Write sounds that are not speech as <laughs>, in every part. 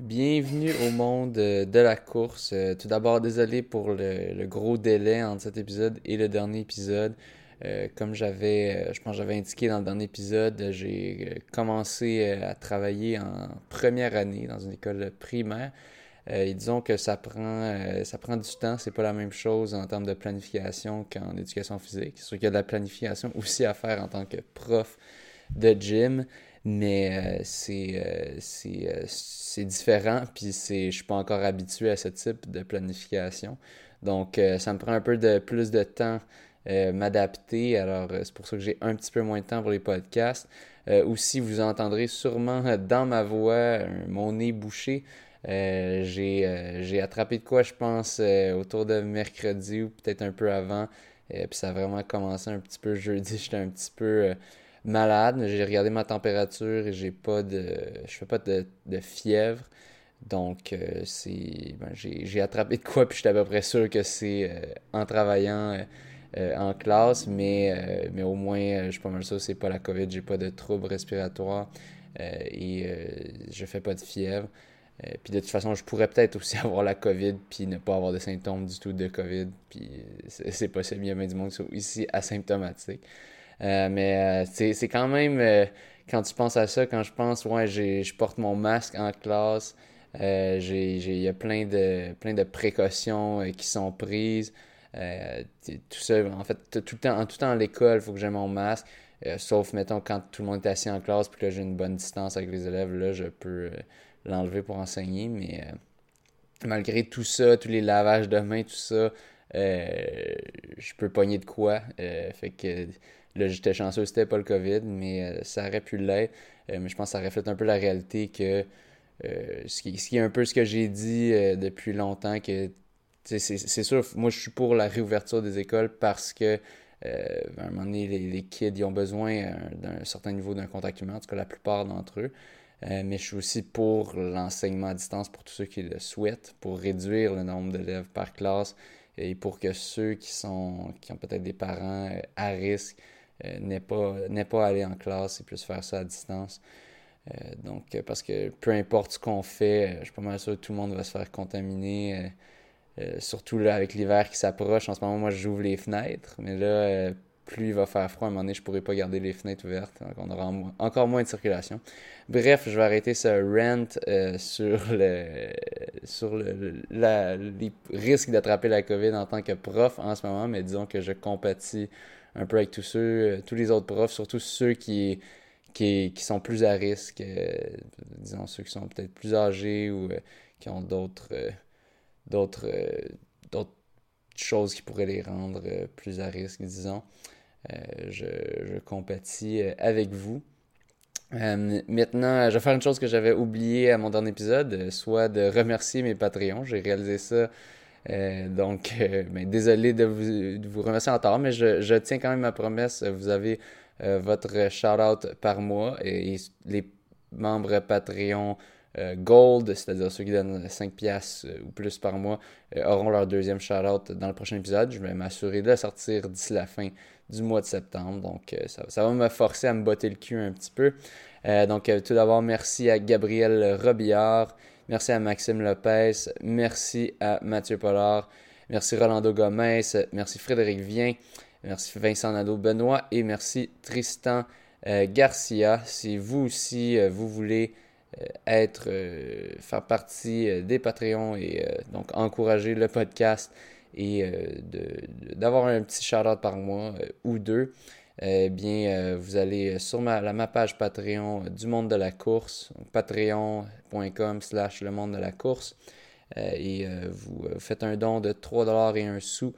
Bienvenue au monde euh, de la course. Euh, tout d'abord, désolé pour le, gros délai entre cet épisode et le dernier épisode. Euh, comme j'avais, je pense j'avais indiqué dans le dernier épisode, j'ai commencé à travailler en première année dans une école primaire. et disons que ça prend, ça prend du temps, c'est pas la même chose en termes de planification qu'en éducation physique. C'est sûr qu'il y a de la planification <laughs> aussi à faire en tant que prof de gym mais euh, c'est euh, euh, c'est différent, puis je suis pas encore habitué à ce type de planification. Donc, ça me prend un peu de plus de temps m'adapter. Alors, c'est pour ça que j'ai un petit peu moins de temps pour les podcasts. aussi, vous entendrez sûrement <laughs> dans ma voix mon nez bouché. j'ai attrapé de quoi, je pense, autour de mercredi ou peut-être un peu avant. puis ça a vraiment commencé un petit peu jeudi. <laughs> J'étais un petit peu malade. J'ai regardé ma température et j'ai pas de. Je fais pas de, fièvre. Donc, euh, c'est. Ben, j'ai attrapé de quoi, puis j'étais à peu près sûr que c'est euh, en travaillant euh, en classe, mais, mais au moins, je suis pas mal sûr c'est pas la COVID, j'ai pas de troubles respiratoires et je fais pas de fièvre. puis de toute façon, je pourrais peut-être aussi <laughs> avoir la COVID puis ne pas avoir de symptômes du tout de COVID. Puis c'est possible, il y a du monde qui sont ici asymptomatiques. Euh, mais euh, c'est quand même, euh, quand tu penses à ça, quand je pense, ouais, je porte mon masque en classe, il y a plein de, plein de précautions qui sont prises. tout ça, en fait, tout le temps, en tout temps à l'école, il faut que j'ai mon masque. sauf, mettons, quand tout le monde est assis en classe puis que j'ai une bonne distance avec les élèves, là, je peux l'enlever pour enseigner. Mais malgré tout ça, tous les lavages de mains, tout ça, je peux pogner de quoi. fait que Là, j'étais chanceux, c'était pas le COVID, mais euh, ça aurait pu l'être. Euh, mais je pense que ça reflète un peu la réalité que euh, ce, qui, est un peu ce que j'ai dit depuis longtemps, que c'est sûr, moi je suis pour la réouverture des écoles parce que à un moment donné, les, kids ont besoin d'un certain niveau d'un contact humain, en tout cas la plupart d'entre eux. mais je suis aussi pour l'enseignement à distance pour tous ceux qui le souhaitent, pour réduire le nombre d'élèves par classe et pour que ceux qui sont qui ont peut-être des parents à risque n'est pas, pas aller en classe et plus faire ça à distance. Euh, donc, euh, parce que peu importe ce qu'on fait, je suis pas mal sûr que tout le monde va se faire contaminer. surtout là, avec l'hiver qui s'approche. En ce moment, moi, j'ouvre les fenêtres. Mais là, plus il va faire froid, à un moment donné, je pourrai pas garder les fenêtres ouvertes. Donc, on aura encore moins de circulation. Bref, je vais arrêter ce rant sur, le, sur le, les risques d'attraper la COVID en tant que prof en ce moment. Mais disons que je compatis un peu avec tous ceux, euh, tous les autres profs, surtout ceux qui, qui, qui sont plus à risque, euh, disons ceux qui sont peut-être plus âgés ou euh, qui ont d'autres d'autres choses qui pourraient les rendre plus à risque, disons. je, je compatis avec vous. maintenant, je vais faire une chose que j'avais oublié à mon dernier épisode, soit de remercier mes Patreons. J'ai réalisé ça euh, donc, euh, ben, désolé de vous, remercier en retard, mais je, tiens quand même ma promesse. Vous avez euh, votre shout-out par mois et, les membres Patreon Gold, c'est-à-dire ceux qui donnent 5 piastres ou plus par mois, auront leur deuxième shout-out dans le prochain épisode. Je vais m'assurer de la sortir d'ici la fin du mois de septembre. Donc, ça, ça, va me forcer à me botter le cul un petit peu. donc, tout d'abord, merci à Gabriel Robillard. Merci à Maxime Lopez. Merci à Mathieu Pollard. Merci Rolando Gomez. Merci Frédéric Vien. Merci Vincent Nadeau-Benoît. Et merci Tristan euh, Garcia. Si vous aussi, euh, vous voulez euh, être, faire partie des Patreons et donc encourager le podcast et d'avoir un petit shout-out par mois ou deux, eh bien, euh, vous allez sur ma, la, ma page Patreon du monde de la course, patreon.com slash le monde de la course, euh, et euh, vous faites un don de 3$ et 1 sou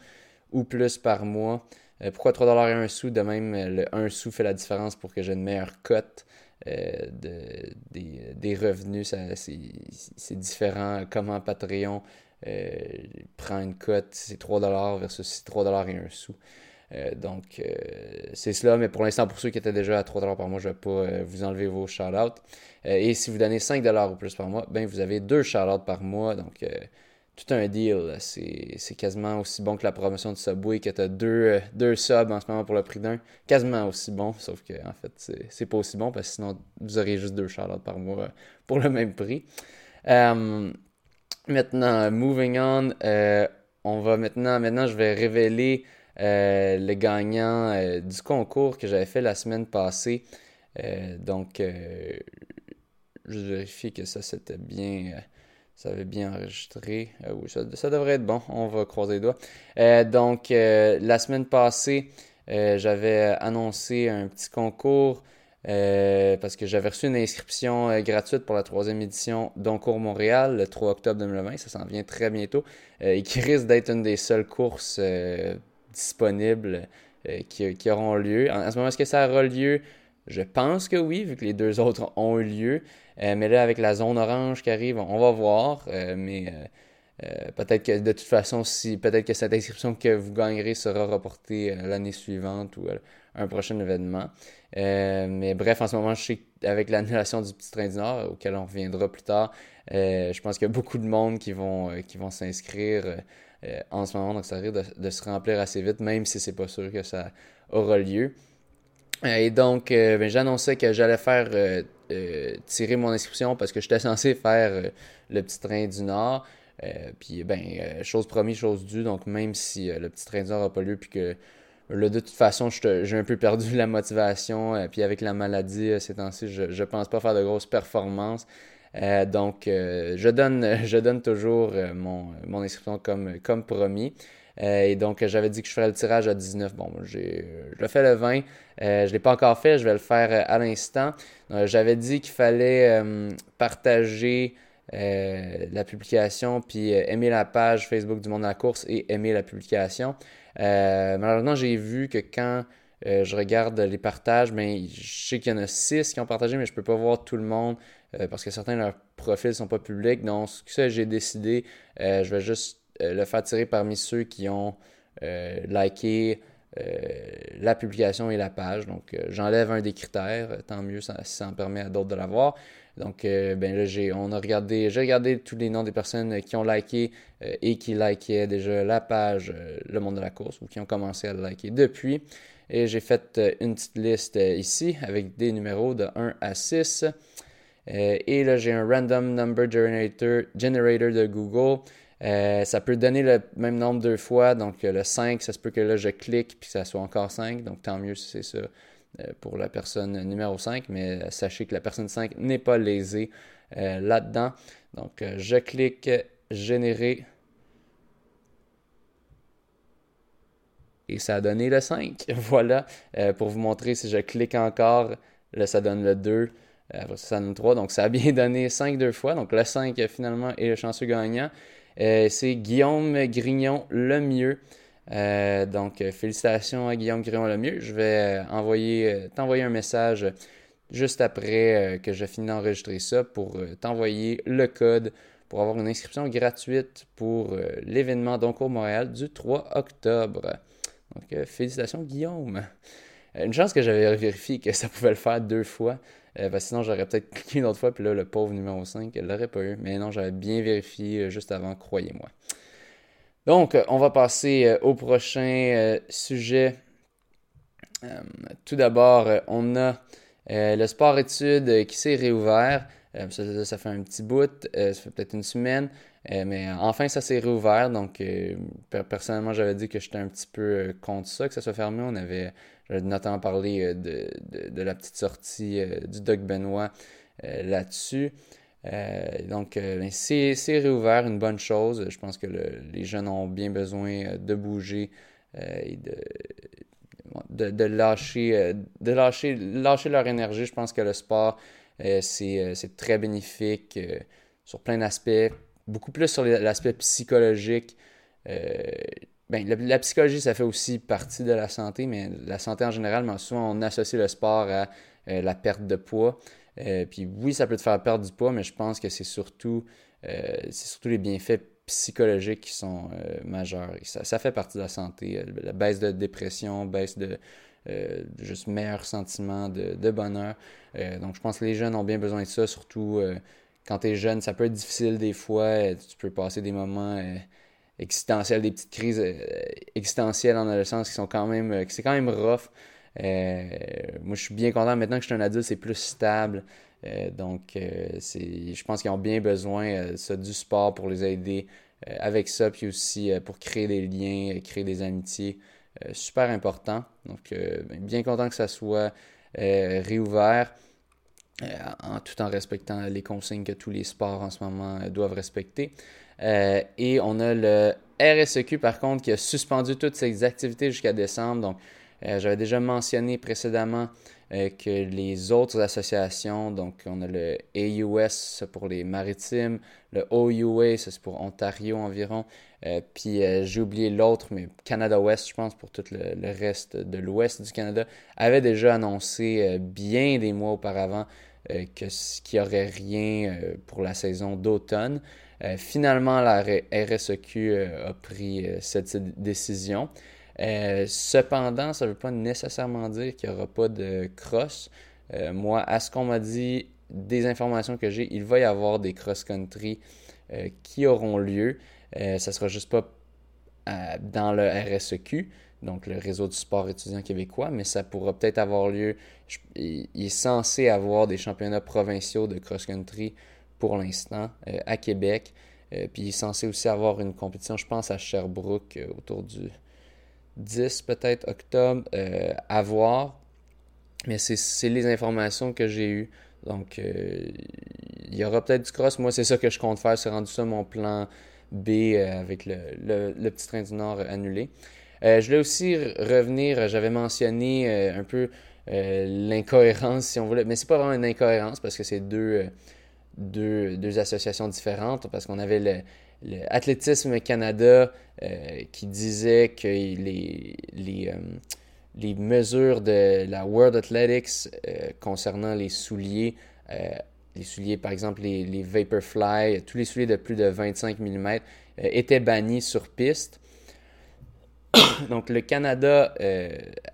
ou plus par mois. pourquoi 3$ et 1 sou? De même, le 1 sou fait la différence pour que j'ai une meilleure cote. de, des, revenus, c'est différent. Comment Patreon prend une cote, c'est 3$ versus 3$ et 1 sou. Euh, donc, euh, c'est cela. Mais pour l'instant, pour ceux qui étaient déjà à 3$ par mois, je ne vais pas euh, vous enlever vos shout-outs. et si vous donnez 5$ ou plus par mois, ben, vous avez deux shout-outs par mois. Donc, tout un deal. C'est quasiment aussi bon que la promotion de Subway, que tu as deux, deux subs en ce moment pour le prix d'un. Quasiment aussi bon, sauf que en fait, c'est pas aussi bon parce que sinon, vous auriez juste deux shout par mois pour le même prix. maintenant, moving on, on va maintenant, maintenant je vais révéler le gagnant du concours que j'avais fait la semaine passée. donc, je vérifie que ça c'était bien ça avait bien enregistré. Euh, oui, ça, devrait être bon. On va croiser les doigts. Euh, donc, euh, la semaine passée, j'avais annoncé un petit concours parce que j'avais reçu une inscription gratuite pour la troisième édition d'Oncours Montréal le 3 octobre 2020. Ça s'en vient très bientôt. et qui risque d'être une des seules courses disponibles qui, qui, auront lieu. En, ce moment, est-ce que ça aura lieu? Je pense que oui, vu que les deux autres ont eu lieu. Euh, mais là, avec la zone orange qui arrive, on va voir. Euh, mais euh, peut-être que de toute façon, si peut-être que cette inscription que vous gagnerez sera reportée l'année suivante ou un prochain événement. mais bref, en ce moment, je sais qu'avec l'annulation du petit train du Nord, auquel on reviendra plus tard, je pense qu'il y a beaucoup de monde qui vont, qui vont s'inscrire en ce moment. Donc ça risque de, de, se remplir assez vite, même si c'est pas sûr que ça aura lieu. Et donc, ben, j'annonçais que j'allais faire euh, tirer mon inscription parce que j'étais <laughs> censé faire euh, le petit train du Nord. Euh, puis, ben, chose promise, chose due. Donc, même si le petit train du Nord n'a pas lieu, puis que là, de toute façon, j'ai un peu perdu <laughs> la motivation. puis, avec la maladie ces temps-ci, je ne pense pas faire de grosses performances. Donc, je, donne, <laughs> je donne toujours mon, mon inscription comme, promis. Euh, et donc, j'avais dit que je ferais le tirage à 19. Bon, j'ai, je le fais le 20. Euh, je ne l'ai pas encore fait, je vais le faire euh, à l'instant. j'avais dit qu'il fallait partager la publication, puis aimer la page Facebook du Monde de la course et aimer la publication. malheureusement, j'ai vu que quand je regarde les partages, mais je sais qu'il y en a 6 qui ont partagé, mais je ne peux pas voir tout le monde parce que certains de leurs profils ne sont pas publics. Donc, ce que j'ai décidé, je vais juste euh, le faire tirer parmi ceux qui ont euh, liké euh, la publication et la page. Donc, j'enlève un des critères, tant mieux si ça en permet à d'autres de l'avoir. Donc, ben là, j'ai, on a regardé, j'ai regardé tous les noms des personnes qui ont liké et qui likaient déjà la page Le Monde de la course ou qui ont commencé à le liker depuis. Et j'ai fait une petite liste ici avec des numéros de 1 à 6. Et là, j'ai un random number generator, de Google euh, ça peut donner le même nombre deux fois. Donc, euh, le 5, ça se peut que là, je clique puis que ça soit encore 5. Donc, tant mieux si c'est ça euh, pour la personne numéro 5. Mais sachez que la personne 5 n'est pas lésée là-dedans. Donc, je clique générer. Et ça a donné le 5. <laughs> voilà. pour vous montrer, si je clique encore, là, ça donne le 2. Ça, donne 3. Donc, ça a bien <laughs> donné 5 deux fois. Donc, le 5, finalement, est le chanceux gagnant. Euh, c'est Guillaume Grignon Lemieux. Euh, donc, euh, félicitations à Guillaume Grignon Lemieux. Je vais envoyer, t'envoyer un message juste après que j'ai fini d'enregistrer ça pour t'envoyer le code pour avoir une inscription gratuite pour l'événement Doncourt Montréal du 3 octobre. Donc, félicitations Guillaume. Une chance que j'avais vérifié que ça pouvait le faire deux fois. Euh, que sinon, j'aurais peut-être <laughs> cliqué une autre fois, puis là, le pauvre numéro 5, elle l'aurait pas eu. Mais non, j'avais bien vérifié euh, juste avant, croyez-moi. Donc, on va passer euh, au prochain sujet. tout d'abord, on a le sport-études qui s'est réouvert. Ça, fait un petit bout, ça fait peut-être une semaine. mais enfin, ça s'est réouvert. Donc, personnellement, j'avais dit que j'étais un petit peu contre ça, que ça soit fermé. On avait j'ai notamment parlé euh, de, la petite sortie euh, du Doc Benoît euh, là-dessus. donc, ben, c'est réouvert, une bonne chose. Je pense que les jeunes ont bien besoin de bouger et de, de, lâcher, de lâcher, lâcher leur énergie. Je pense que le sport, c'est très bénéfique sur plein d'aspects, beaucoup plus sur l'aspect psychologique. Ben, la, psychologie, ça fait aussi partie de la santé, mais la santé en général, mais souvent on associe le sport à euh, la perte de poids. Euh, puis oui, ça peut te faire perdre du poids, mais je pense que c'est surtout, euh, surtout les bienfaits psychologiques qui sont majeurs. ça, fait partie de la santé. La baisse de dépression, baisse de juste meilleur sentiment de, de bonheur. donc je pense que les jeunes ont bien besoin de ça, surtout quand tu es jeune. Ça peut être difficile des fois. Tu peux passer des moments existentielles, des petites crises euh, existentielles en adolescence qui sont quand même, euh, c'est quand même rough. Euh, moi, je suis bien content maintenant que je suis un adulte, c'est plus stable. donc, je pense qu'ils ont bien besoin ça, du sport pour les aider avec ça, puis aussi pour créer des liens, créer des amitiés. super important. Donc, bien content que ça soit réouvert. tout en respectant les consignes que tous les sports en ce moment doivent respecter. Et on a le RSEQ, par contre, qui a suspendu toutes ses activités jusqu'à décembre. Donc, euh, j'avais déjà mentionné précédemment euh, que les autres associations, donc on a le AUS pour les maritimes, le OUA, ça c'est pour Ontario environ, euh, puis j'ai oublié l'autre, mais Canada Ouest, je pense, pour tout le, reste de l'ouest du Canada, avait déjà annoncé bien des mois auparavant qu'il n'y aurait rien pour la saison d'automne. Euh, finalement, la RSEQ euh, a pris euh, cette décision. cependant, ça ne veut pas nécessairement dire qu'il n'y aura pas de cross. moi, à ce qu'on m'a dit, des informations que j'ai, il va y avoir des cross-country qui auront lieu. ça ne sera juste pas dans le RSEQ, donc le réseau du sport étudiant québécois, mais ça pourra peut-être avoir lieu. il, est censé avoir des championnats provinciaux de cross-country pour l'instant euh, à Québec. Euh, puis il est censé aussi avoir une compétition, je pense, à Sherbrooke euh, autour du 10 peut-être octobre à voir. Mais c'est les informations que j'ai eues. Donc, il y aura peut-être du cross. Moi, c'est ça que je compte faire. C'est rendu ça mon plan B avec le, le, petit train du Nord annulé. je voulais aussi revenir, j'avais mentionné un peu l'incohérence, si on voulait. Mais c'est pas vraiment une incohérence parce que c'est deux deux, deux associations différentes parce qu'on avait le, Canada euh, qui disait que les, les, euh, les, mesures de la World Athletics euh, concernant les souliers, les souliers par exemple les, les Vaporfly, tous les souliers de plus de 25 mm étaient bannis sur piste. <coughs> Donc le Canada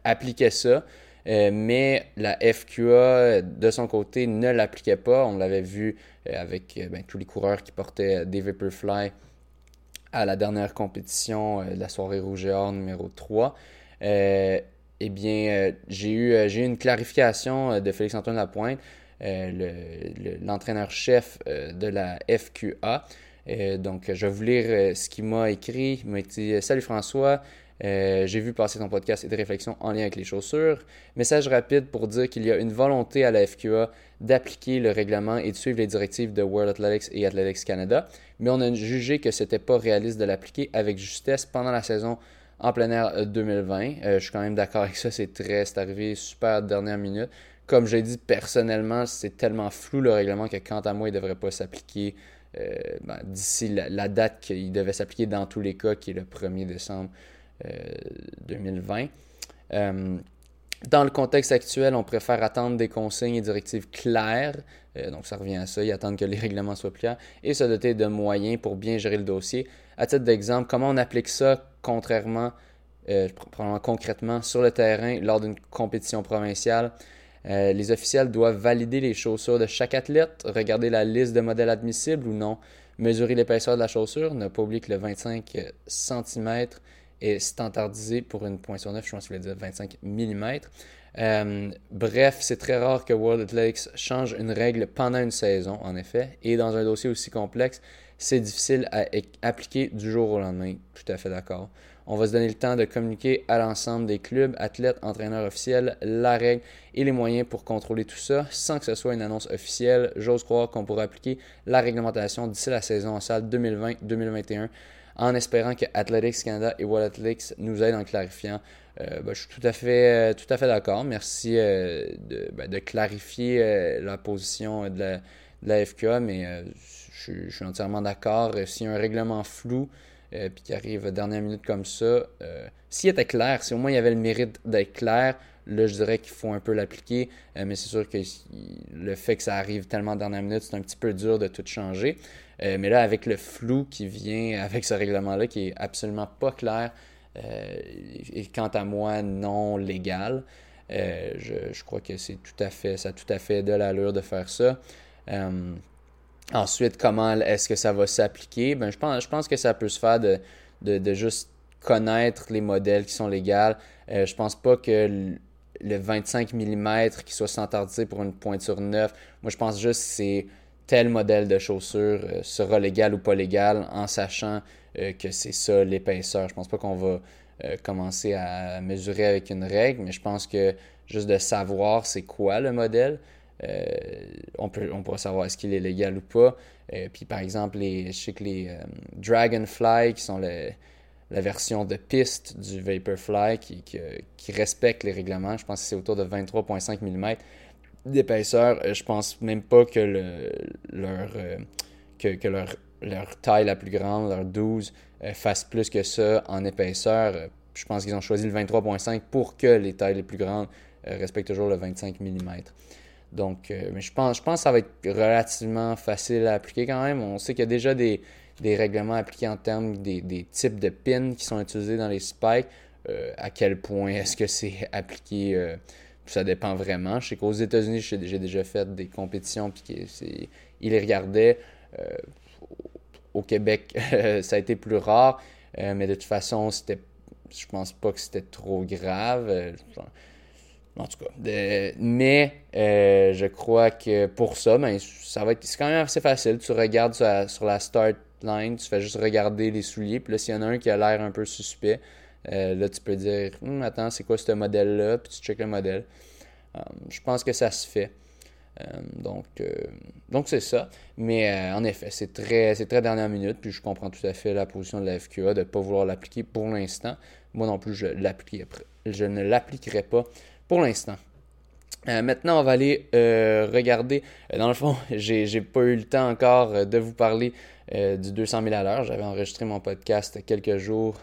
appliquait ça. Euh, mais la FQA, de son côté, ne l'appliquait pas. On l'avait vu euh, avec euh, ben, tous les coureurs qui portaient des Vaporfly à la dernière compétition de la soirée rouge et or numéro 3. eh bien, j'ai eu, eu, une clarification de Félix-Antoine Lapointe, l'entraîneur-chef de la FQA. donc, je vais vous lire ce qu'il m'a écrit. Il m'a dit Salut François, euh, j'ai vu passer ton podcast et des réflexions en lien avec les chaussures. Message rapide pour dire qu'il y a une volonté à la FQA d'appliquer le règlement et de suivre les directives de World Athletics et Athletics Canada, mais on a jugé que c'était pas réaliste de l'appliquer avec justesse pendant la saison en plein air 2020. Euh, euh, je suis quand même d'accord avec ça, c'est très, c'est arrivé super dernière minute. Comme j'ai dit personnellement, c'est tellement flou le règlement que quant à moi, il ne devrait pas s'appliquer ben, d'ici la, la, date qu'il devait s'appliquer dans tous les cas, qui est le 1er décembre 2020. Euh, dans le contexte actuel, on préfère attendre des consignes et directives claires, euh, donc ça revient à ça, y attendre que les <laughs> règlements soient clairs, et se doter de moyens pour bien gérer le dossier. À titre d'exemple, comment on applique ça contrairement, euh, concrètement sur le terrain lors d'une compétition provinciale? Les officiels doivent valider les chaussures de chaque athlète, regarder la liste de modèles admissibles ou non, mesurer l'épaisseur de la chaussure, ne pas oublier que le 25 cm est standardisé pour une pointure 9, je pense qu'il voulait dire 25 mm. Bref, c'est très rare que World Athletics change une règle pendant une saison, en effet, et dans un dossier aussi complexe, c'est difficile à appliquer du jour au lendemain. Tout à fait d'accord. On va se donner le temps de communiquer à l'ensemble des clubs, athlètes, entraîneurs officiels, la règle et les moyens pour contrôler tout ça sans que ce soit une annonce officielle. J'ose croire qu'on pourra appliquer la réglementation d'ici la saison en salle 2020-2021 en espérant que Athletics Canada et World Athletics nous aident en clarifiant. Euh, ben, je suis tout à fait, euh, tout à fait d'accord. Merci euh, ben, de, clarifier la position de la, FQA, mais je, suis entièrement d'accord. S'il y a un règlement flou, puis qui arrive à dernière minute comme ça, s'il était clair, si au moins il y avait le mérite d'être clair, là je dirais qu'il faut un peu l'appliquer, mais c'est sûr que le fait que ça arrive tellement à dernière minute, c'est un petit peu dur de tout changer. Euh, mais là, avec le flou qui vient avec ce règlement-là, qui est absolument pas clair euh, et quant à moi non légal, euh, je, crois que c'est tout à fait, ça a tout à fait de l'allure de faire ça. ensuite, comment est-ce que ça va s'appliquer? Ben, je, pense, je pense que ça peut se faire de, de, juste connaître les modèles qui sont légaux. je pense pas que le 25 mm qui soit standardisé pour une pointure neuve. Moi, je pense juste que c'est tel modèle de chaussure euh, sera légal ou pas légal en sachant que c'est ça l'épaisseur. Je pense pas qu'on va commencer à mesurer avec une règle, mais je pense que juste de savoir c'est quoi le modèle, on, peut, pourra savoir est-ce qu'il est légal ou pas. puis par exemple, les, je sais que les Dragonfly, qui sont la version de piste du Vaporfly qui, qui, respecte les règlements. Je pense que c'est autour de 23,5 mm d'épaisseur. Euh, je pense même pas que, le, leur, euh, que, leur, leur, taille la plus grande, leur 12, euh, fasse plus que ça en épaisseur. Je pense qu'ils ont choisi le 23,5 pour que les tailles les plus grandes respectent toujours le 25 mm. Donc, mais je pense, je pense que ça va être relativement facile à appliquer quand même. On sait qu'il y a déjà des, des règlements appliqués en termes des, types de pins qui sont utilisés dans les spikes. À quel point est-ce que c'est <laughs> appliqué Ça dépend vraiment. Je sais qu'aux États-Unis, j'ai déjà fait des compétitions puis ils les regardaient. Euh, au Québec, <laughs> ça a été plus rare, mais de toute façon, c'était, je pense pas que c'était trop grave. En tout cas. mais je crois que pour ça, ben, ça va être c'est quand même assez facile. Tu regardes sur la start line, tu fais juste regarder les souliers. Puis là, s'il y en a un qui a l'air un peu suspect, euh, là, tu peux dire hum, Attends, c'est quoi ce modèle-là? Puis tu checkes le modèle. Euh, je pense que ça se fait. Euh, donc, c'est ça. Mais en effet, c'est très, très dernière minute. Puis je comprends tout à fait la position de la FQA de ne pas vouloir l'appliquer pour l'instant. Moi non plus, je, je ne l'appliquerai pas pour l'instant. maintenant, on va aller regarder. dans le fond, <laughs> j'ai pas eu le temps encore de vous parler euh, du 200 000 à l'heure. J'avais enregistré mon podcast quelques jours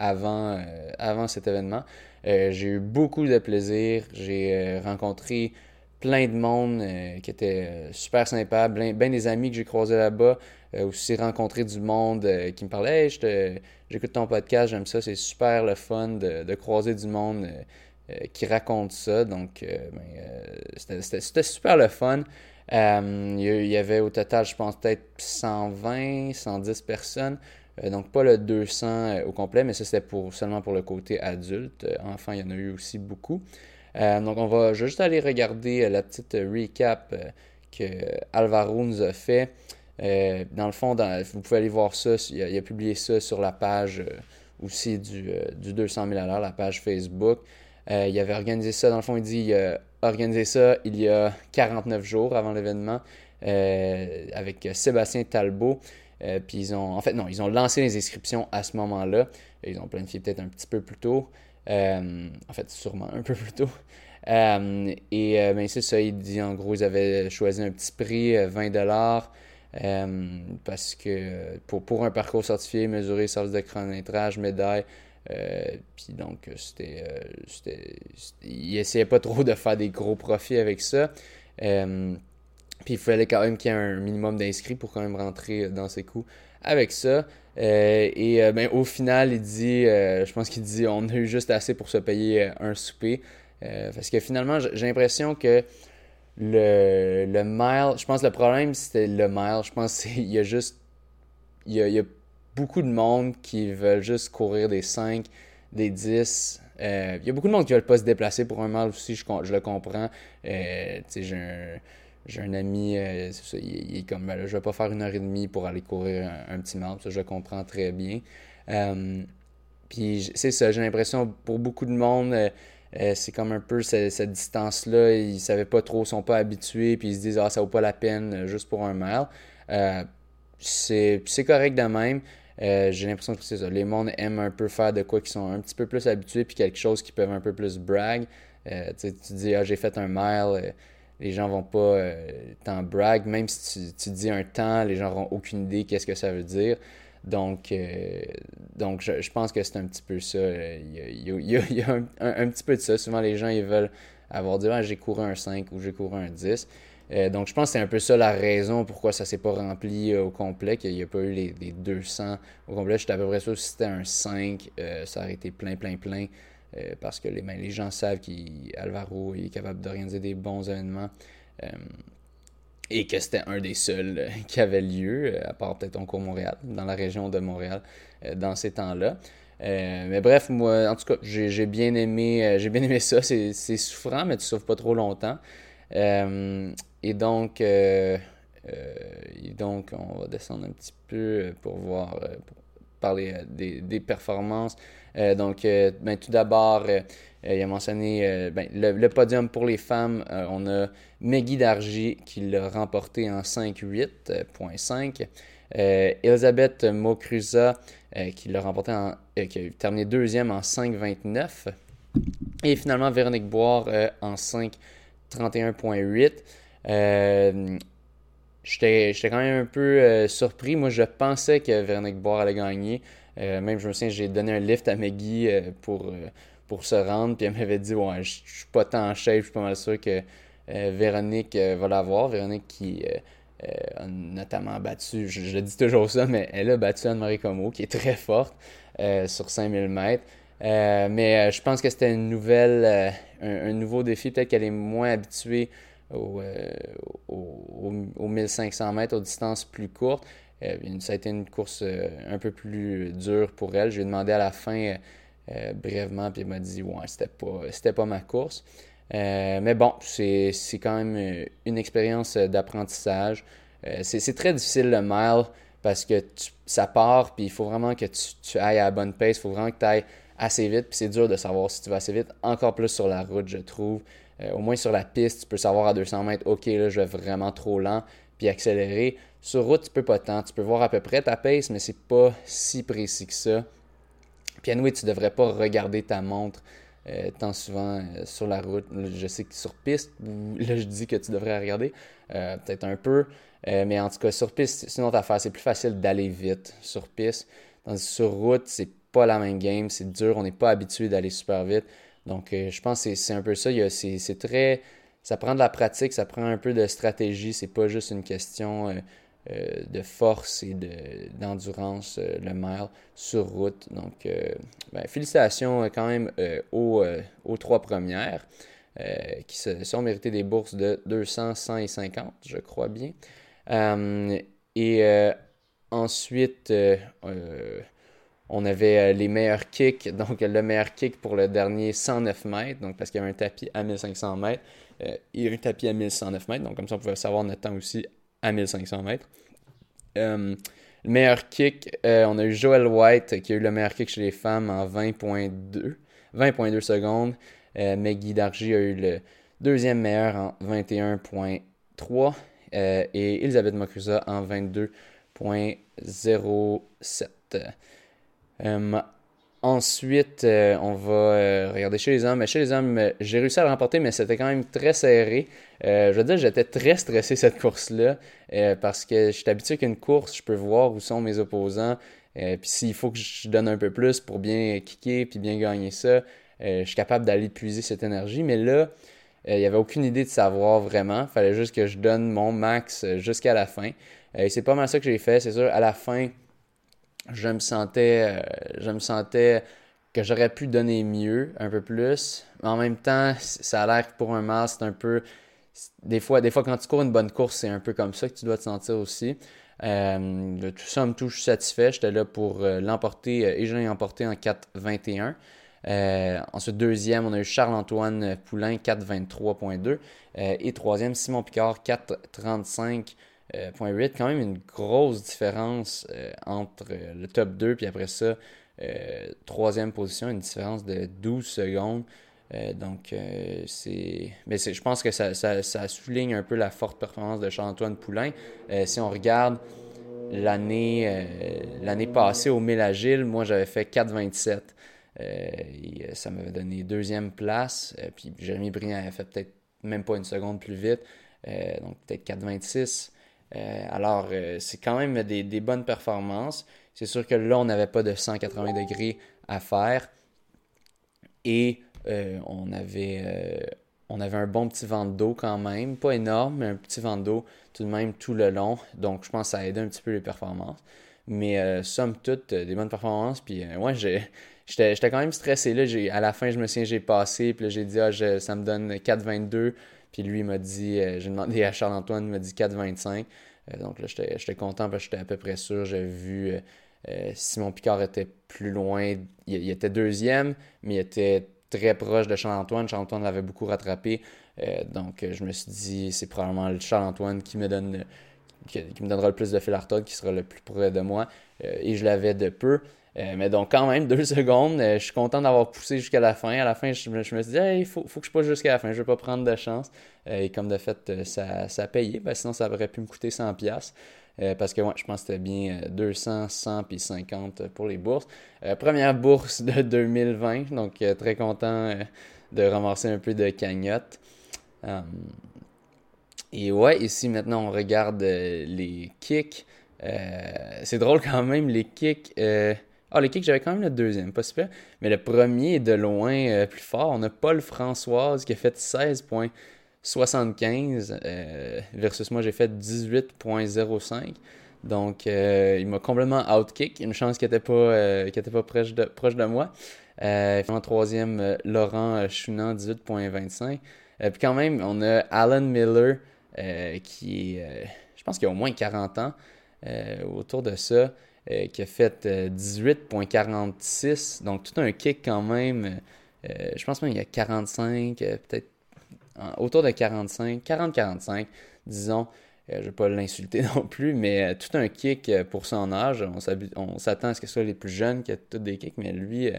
avant, euh, avant cet événement. Euh, j'ai eu beaucoup de plaisir. J'ai rencontré plein de monde qui était super sympa, bien, des amis que j'ai croisés là-bas. aussi rencontré du monde qui me parlait hey, j'écoute ton podcast, j'aime ça, c'est super le fun de, croiser du monde qui raconte ça. Donc, ben, c'était super le fun. Euh, il y avait au total, je pense, peut-être 120, 110 personnes. Euh, donc pas le 200 euh, au complet, mais ça c'était pour, seulement pour le côté adulte. enfant, il y en a eu aussi beaucoup. donc on va juste aller regarder la petite recap que Alvaro nous a fait. dans le fond, vous pouvez aller voir ça. Il a, publié ça sur la page aussi du, du 200 000 à la page Facebook. il avait organisé ça, dans le fond, il dit organisé ça il y a 49 jours avant l'événement euh, avec Sébastien Talbot. Euh, puis ils ont, en fait, non, ils ont lancé les inscriptions à ce moment-là. Ils ont planifié peut-être un petit peu plus tôt. Euh, en fait, sûrement un peu plus tôt. et ben, c'est ça, il dit en gros, ils avaient choisi un petit prix, 20 parce que pour, pour un parcours certifié, mesurer service de chronométrage, médaille, euh, puis donc, euh, c'était, Il essayait pas trop de faire des gros profits avec ça. Euh, puis il fallait quand même qu'il y ait un minimum d'inscrits pour quand même rentrer dans ses coûts avec ça. et ben, au final, il dit, je pense qu'il dit, on a eu juste assez pour se payer un souper. parce que finalement, j'ai l'impression que le, le mile, je pense que le problème c'était le mile. Je pense <laughs> qu'il y a juste, il y a beaucoup de monde qui veulent juste courir des 5, des 10. Euh, il y a beaucoup de monde qui ne veulent pas se déplacer pour un mal aussi, je, le comprends. Euh, j'ai un, j'ai un ami, euh, il, est comme, ben je vais pas faire une heure et demie pour aller courir un, petit mal, ça je comprends très bien. Puis c'est ça, j'ai l'impression pour beaucoup de monde, c'est comme un peu cette, distance-là, ils savaient pas trop, ils sont pas habitués, puis ils se disent, ah, ça vaut pas la peine juste pour un mile. c'est correct de même. Euh, j'ai l'impression que c'est ça. Les mondes aiment un peu faire de quoi qui sont un petit peu plus habitués, puis quelque chose qui peuvent un peu plus brag. Euh, tu dis, ah, j'ai fait un mile, euh, les gens vont pas t'en brag. Même si tu, dis un temps, les gens n'auront aucune idée qu'est-ce que ça veut dire. Donc, donc je, pense que c'est un petit peu ça. Il y a, un, petit peu de ça. Souvent, les gens, ils veulent avoir dit, ah, j'ai couru un 5 ou j'ai couru un 10. Euh, donc, je pense que c'est un peu ça la raison pourquoi ça s'est pas rempli euh, au complet, qu'il n'y a pas eu les, 200 au complet. J'étais à peu près sûr que si c'était un 5, euh, ça aurait été plein, plein, plein. Parce que les, ben, les gens savent qu'Alvaro est capable d'organiser des bons événements. et que c'était un des seuls <laughs> qui avait lieu, à part peut-être cours Montréal, dans la région de Montréal, dans ces temps-là. mais bref, moi, en tout cas, j'ai bien aimé bien aimé ça. C'est souffrant, mais tu souffres pas trop longtemps. et donc, et donc, on va descendre un petit peu pour voir, parler des performances. Donc, ben, tout d'abord, euh, il a mentionné euh, ben, le, podium pour les femmes. Euh, on a Meggy Dargy qui l'a remporté en 5-8.5. Elisabeth Mokruza qui l'a remporté en, qui a terminé deuxième en 5-29. Et finalement, Véronique Boire en 5-31.8. J'étais quand même un peu surpris. Moi, je pensais que Véronique Boire allait gagner. Même, je me souviens, j'ai donné un lift à Meggy pour, pour se rendre. Puis elle m'avait dit Ouais, je suis pas tant en shape, je suis pas mal sûr que euh, Véronique euh, va l'avoir. Véronique qui euh, a notamment battu, je, le dis toujours ça, mais elle a battu Anne-Marie Como, qui est très forte sur 5000 mètres. mais je pense que c'était une nouvelle, un, nouveau défi. Peut-être qu'elle est moins habituée aux, 1500 mètres, aux distances plus courtes. Ça a été une course un peu plus dure pour elle. Je lui ai demandé à la fin euh, brièvement, puis il m'a dit ouais, c'était pas, pas ma course. Euh, mais bon, c'est, quand même euh, une expérience d'apprentissage. c'est, très difficile le mile parce que ça part, puis il faut vraiment que tu, ailles à la bonne pace, il faut vraiment que tu ailles assez vite, puis c'est dur de savoir si tu vas assez vite, encore plus sur la route, je trouve. au moins sur la piste, tu peux savoir à 200 mètres, ok, là, je vais vraiment trop lent, puis accélérer. Sur route, tu peux pas tant. Tu peux voir à peu près ta pace, mais c'est pas si précis que ça. Puis anyway, tu devrais pas regarder ta montre euh, tant souvent euh, sur la route. je sais que sur piste, <laughs> là je dis que tu devrais regarder, euh, peut-être un peu. mais en tout cas, sur piste, une autre affaire. C'est plus facile d'aller vite sur piste. Sur route, c'est pas la même game. C'est dur. On n'est pas habitué d'aller super vite. Donc, je pense que c'est un peu ça. C'est très. Ça prend de la pratique, ça prend un peu de stratégie. C'est pas juste une question euh, de force et d'endurance, euh, le mile sur route. Donc, euh, ben, félicitations quand même aux, aux, trois premières qui se sont méritées des bourses de 200, 100 et 50, je crois bien. et ensuite, on avait les meilleurs kicks. Donc, le meilleur kick pour le dernier 109 mètres, donc parce qu'il y avait un tapis à 1500 mètres et un tapis à 1109 mètres. Donc, comme ça, on pouvait savoir notre temps aussi à 1500 mètres. Euh, le meilleur kick, euh, on a eu Joel White qui a eu le meilleur kick chez les femmes en 20.2 20.2 secondes. Euh, Maggie Dargy a eu le deuxième meilleur en 21.3 et Elisabeth Mokrusa en 22.07. Ensuite, euh, on va euh, regarder chez les hommes. Chez les hommes, euh, j'ai réussi à le remporter, mais c'était quand même très serré. je veux dire, j'étais très stressé cette course-là parce que je suis habitué qu'une course, je peux voir où sont mes opposants. puis s'il faut que je donne un peu plus pour bien kicker puis bien gagner ça, je suis capable d'aller puiser cette énergie. Mais là, il n'y avait aucune idée de savoir vraiment. Il fallait juste que je donne mon max jusqu'à la fin. et c'est pas mal ça que j'ai fait. C'est sûr, à la fin, je me sentais, euh, je me sentais que j'aurais pu donner mieux, un peu plus. Mais en même temps, ça a l'air que pour un masque, c'est un peu. Des fois, des fois, quand tu cours une bonne course, c'est un peu comme ça que tu dois te sentir aussi. Euh, tout ça me satisfait. J'étais là pour euh, l'emporter et je l'ai emporté en 4-21. ensuite, deuxième, on a eu Charles-Antoine Poulain, 4-23.2. et troisième, Simon Picard, 4-35. Euh, point 8, quand même une grosse différence euh, entre euh, le top 2 puis après ça, troisième position, une différence de 12 secondes. donc, c'est. Mais je pense que ça, ça, souligne un peu la forte performance de Charles-Antoine Poulain. si on regarde l'année passée au 1000 Agile, moi j'avais fait 4,27. et ça m'avait donné deuxième place. puis Jérémy Briand avait fait peut-être même pas une seconde plus vite. donc peut-être 4,26. Euh, alors, euh, c'est quand même des, bonnes performances. C'est sûr que là, on n'avait pas de 180 degrés à faire. Et euh, on, avait, on avait un bon petit vent d'eau quand même. Pas énorme, mais un petit vent d'eau tout de même tout le long. Donc, je pense que ça a aidé un petit peu les performances. Mais somme toute, des bonnes performances. Puis, ouais, j'étais quand même stressé. Là, à la fin, je me souviens, j'ai passé. Puis là, j'ai dit, ah, ça me donne 4,22. Puis lui, il m'a dit, euh, j'ai demandé à Charles-Antoine, il m'a dit 4,25. Euh, donc là, j'étais content parce que j'étais à peu près sûr. J'avais vu Simon Picard était plus loin, il, était deuxième, mais il était très proche de Charles-Antoine. Charles-Antoine l'avait beaucoup rattrapé. donc, je me suis dit, c'est probablement Charles-Antoine qui me donne qui, me donnera le plus de fil à qui sera le plus près de moi. et je l'avais de peu. Euh, mais donc, quand même, <laughs> deux secondes. Euh, je suis content d'avoir poussé jusqu'à la fin. À la fin, je, me suis dit, il faut, faut, que je pousse jusqu'à la fin. Je ne vais pas prendre de chance. Euh, et comme de fait, ça, ça a payé. Sinon, ça aurait pu me coûter 100$. parce que ouais, je pense que c'était bien 200, 100 puis 50 pour les bourses. première bourse de <laughs> 2020, donc très content de ramasser un peu de cagnotte. et ouais, ici maintenant on regarde les kicks. c'est drôle quand même, les kicks. Ah, le kick, j'avais quand même le deuxième, pas super. Mais le premier est de loin euh, plus fort. On a Paul Françoise qui a fait 16.75 euh, versus moi, j'ai fait 18.05. Donc, euh, il m'a complètement outkick. Une chance qu'il n'était pas, était pas proche, de, proche de moi. en troisième, Laurent Chounan, 18.25. puis quand même, on a Alan Miller qui est, je pense qu'il a au moins 40 ans autour de ça. Euh, qui a fait 18.46. Euh, donc tout un kick quand même. Euh, je pense même qu'il y a 45, peut-être autour de 45, 40-45, disons. je ne vais pas l'insulter <laughs> non plus, mais tout un kick pour son âge. On s'attend à ce que ce soit les plus jeunes qui a tous des kicks, mais lui,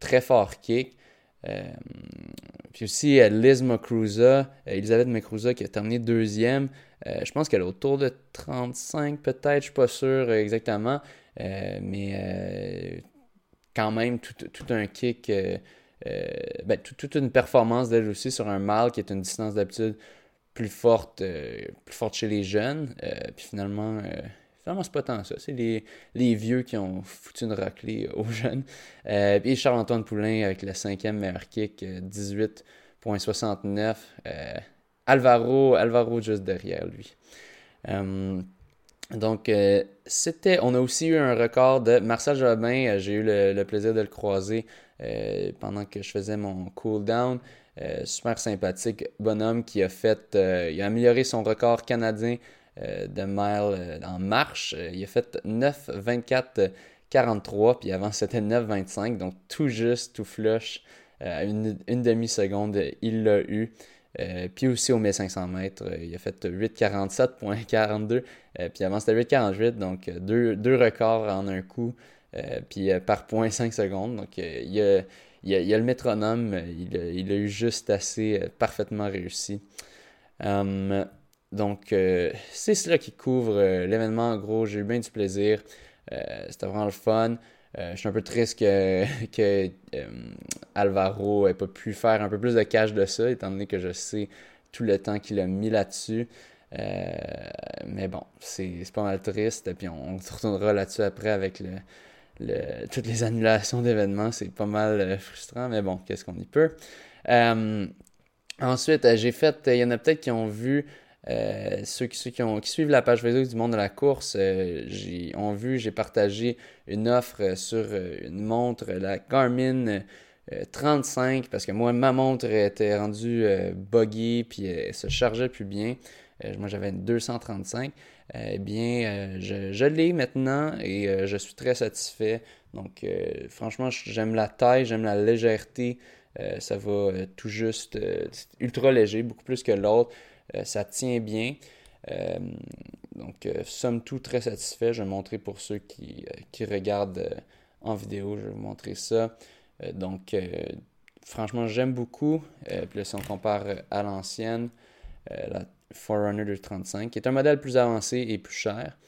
très fort kick. Puis aussi Liz Macruza, Elisabeth Macruza qui a terminé deuxième. Euh, je pense qu'elle est autour de 35 peut-être, je suis pas sûr exactement. Euh, mais euh, quand même, tout, un kick, ben, toute une performance d'elle aussi sur un mâle qui est une distance d'habitude plus forte, plus forte chez les jeunes. puis finalement, finalement c'est pas tant ça. C'est les, vieux qui ont foutu une raclée aux jeunes. puis Charles-Antoine Poulain avec le cinquième meilleur kick, 18.69. Alvaro, Alvaro juste derrière lui. Euh, donc, euh, c'était. On a aussi eu un record de Marcel Jobin. Euh, j'ai eu le, plaisir de le croiser pendant que je faisais mon cool down. super sympathique bonhomme qui a fait. il a amélioré son record canadien de mile en marche. il a fait 9, 24, 43. Puis avant, c'était 9, 25. Donc, tout juste, tout flush. une, une demi-seconde, il l'a eu. Euh, puis aussi au 1500 mètres, euh, il a fait 8,47.42. Euh, puis avant, c'était 8,48. Donc deux, deux, records en un coup. puis par 0.5 secondes. Donc il y a, il, a, le métronome. Il, il, a eu juste assez parfaitement réussi. Donc c'est cela qui couvre l'événement. En gros, j'ai eu bien du plaisir. c'était vraiment le fun. Euh, je suis un peu triste que, <laughs> que euh, Alvaro ait pas pu faire un peu plus de cash de ça, étant donné que je sais tout le temps qu'il a mis là-dessus. Euh, mais bon, c'est pas mal triste. Puis on, se retournera là-dessus après avec le, toutes les annulations d'événements. C'est pas mal frustrant, mais bon, qu'est-ce qu'on y peut. ensuite, j'ai fait, il y en a peut-être qui ont vu euh, ceux, qui, suivent la page Facebook du monde de la course euh, ont vu, j'ai partagé une offre sur euh, une montre, la Garmin 35, parce que moi, ma montre était rendue buggy, puis elle se chargeait plus bien. moi, j'avais une 235. eh bien, je, je, l'ai maintenant et je suis très satisfait. Donc, franchement, j'aime la taille, j'aime la légèreté. ça va tout juste ultra léger, beaucoup plus que l'autre. Euh, ça tient bien. Euh, donc, euh, somme toute, très satisfait. Je vais montrer pour ceux qui, regardent en vidéo, je vais vous montrer ça. donc, franchement, j'aime beaucoup. puis là, si on compare à l'ancienne, la Forerunner 235, qui est un modèle plus avancé et plus cher.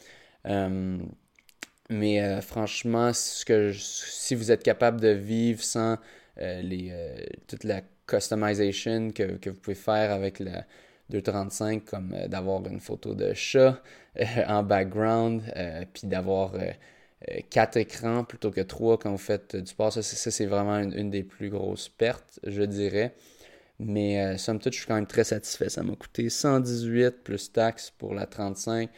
mais franchement, ce que si vous êtes capable de vivre sans les, toute la customization que, que, vous pouvez faire avec la, 2.35 comme euh, d'avoir une photo de chat euh, <laughs> en background, euh, puis d'avoir quatre écrans plutôt que trois quand vous faites du sport. Ça, c'est vraiment une, des plus grosses pertes, je dirais. Mais somme toute, je suis quand même très satisfait. Ça m'a coûté 118 plus taxes pour la 35.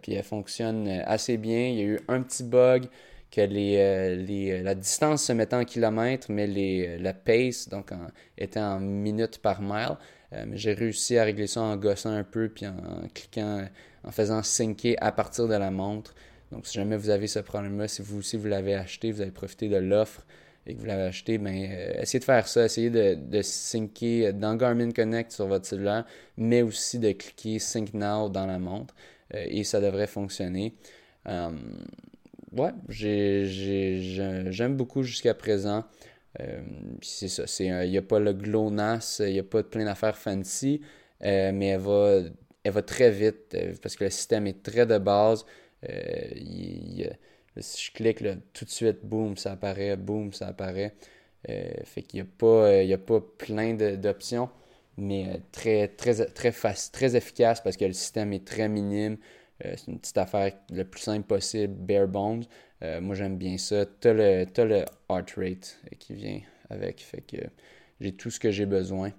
puis elle fonctionne assez bien. Il y a eu un petit bug que les, la distance se mettait en kilomètres, mais les, la pace donc était en minutes par mile. Euh, mais j'ai réussi à régler ça en gossant un peu, puis en, cliquant, en faisant syncer à partir de la montre. Donc, si jamais vous avez ce problème-là, si vous aussi vous l'avez acheté, vous avez profité de l'offre et que vous l'avez acheté, ben, euh, essayez de faire ça. Essayez de, de syncer dans Garmin Connect sur votre cellulaire, mais aussi de cliquer Sync Now dans la montre. Euh, et ça devrait fonctionner. Ouais, j'aime beaucoup jusqu'à présent. C'est ça. Il n'y a pas le GLONASS, il n'y a pas plein d'affaires fancy, mais elle va, elle va très vite parce que le système est très de base. il, si je clique tout de suite, boum, ça apparaît, boum, ça apparaît. Euh, fait qu'il n'y a, pas, euh, a pas plein d'options, mais euh, très, très, très, très efficace parce que le système est très minime. c'est une petite affaire le plus simple possible, bare bones. Moi, j'aime bien ça. Tu as le, as le heart rate qui vient avec. Fait que j'ai tout ce que j'ai besoin.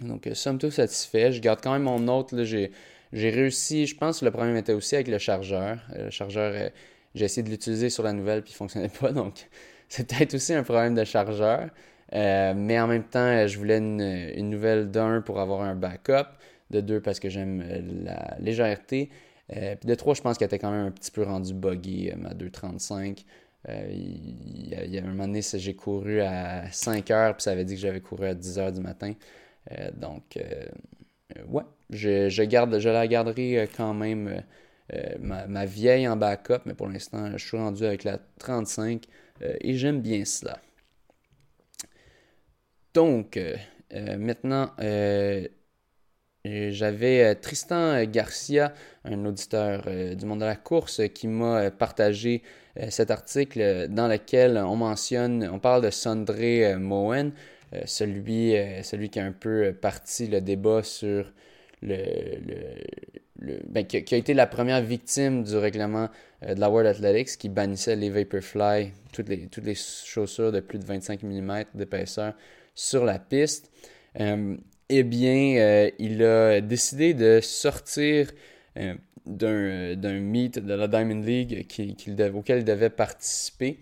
Donc, somme tout satisfait. Je garde quand même mon autre. J'ai réussi. Je pense que le problème était aussi avec le chargeur. Le chargeur j'ai essayé de l'utiliser sur la nouvelle puis il fonctionnait pas. <laughs> Donc, c'est peut-être aussi un problème de chargeur. Euh, mais en même temps, je voulais une, nouvelle d'un pour avoir un backup. De deux, parce que j'aime euh, la légèreté. Euh, puis de trois, je pense qu'elle était quand même un petit peu rendue buggy, ma 2.35. il, y a, un moment donné, j'ai couru à 5 heures, puis ça avait dit que j'avais couru à 10 heures du matin. donc, ouais, je, la garderai quand même euh, ma, vieille en backup, mais pour l'instant, je suis rendu avec la 35 euh, et j'aime bien cela. Donc, euh, maintenant, j'avais Tristan Garcia, un auditeur du monde de la course, qui m'a partagé cet article dans lequel on mentionne, on parle de Sandré Moen, celui, celui qui a un peu parti le débat sur le, ben, qui, a été la première victime du règlement euh, de la World Athletics qui bannissait les Vaporfly, toutes les, toutes les chaussures de plus de 25 mm d'épaisseur sur la piste. Euh, eh bien, euh, il a décidé de sortir d'un meet de la Diamond League auquel il devait participer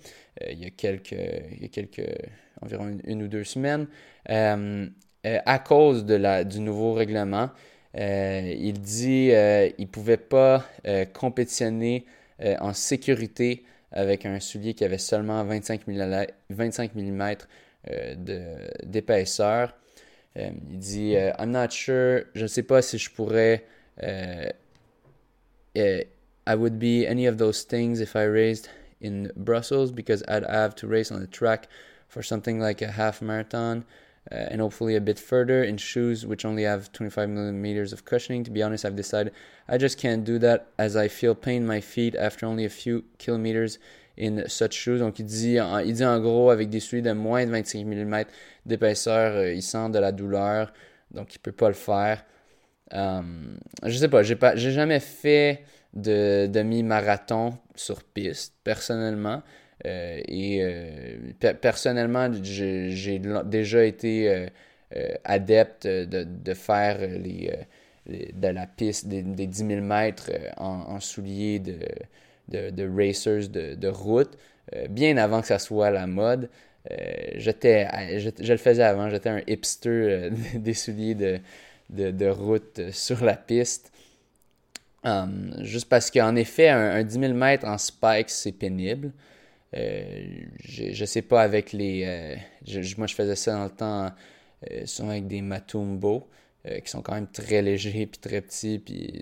il, y a quelques, il y a quelques environ une, ou deux semaines à cause de la, du nouveau règlement. Euh, il dit qu'il euh, ne pouvait pas euh, compétitionner en sécurité avec un soulier qui avait seulement 25 mm, 25 d'épaisseur. il dit I'm not sure, je ne sais pas si je pourrais. I would be any of those things if I raced in Brussels because I'd have to race on the track for something like a half marathon. uh, and hopefully a bit further in shoes which only have 25 millimeters of cushioning. To be honest, I've decided I just can't do that as I feel pain in my feet after only a few kilometers in such shoes. Donc il dit, en, il dit en gros avec des souliers de moins de 25 mm d'épaisseur, euh, il sent de la douleur, donc il peut pas le faire. Um, je sais pas, j'ai pas, jamais fait de demi-marathon sur piste personnellement. Euh, et euh, personnellement, j'ai déjà été euh, adepte de, faire les, de la piste des, 10 000 mètres en, souliers de, de, racers de, route, bien avant que ça soit la mode. j'étais, je, le faisais avant, j'étais un hipster <laughs> des souliers de, de, route sur la piste. juste parce qu'en effet, un, un, 10 000 mètres en spikes, c'est pénible. Euh, je, ne sais pas avec les. Euh, moi, je faisais ça dans le temps, euh, avec des Matumbo, qui sont quand même très légers puis très petits. Puis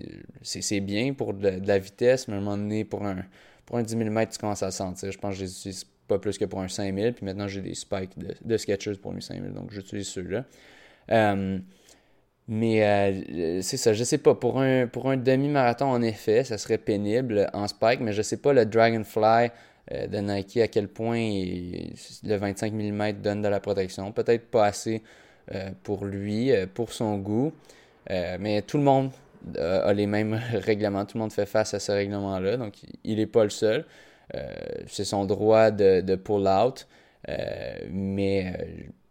c'est bien pour de, la vitesse, mais à un moment donné, pour un, pour un 10 mm, tu commences à sentir. Je pense que je les utilise pas plus que pour un 5000. Puis maintenant, j'ai des spikes de, de pour mes 5000, donc j'utilise ceux-là. mais c'est ça, je sais pas. Pour un, pour un demi-marathon, en effet, ça serait pénible en spike, mais je sais pas le Dragonfly euh, de Nike à quel point le 25 mm donne de la protection. Peut-être pas assez euh, pour lui, euh, pour son goût, mais tout le monde a les mêmes <laughs> règlements. Tout le monde fait face à ce règlement-là, donc il n'est pas le seul. c'est son droit de, pull-out, mais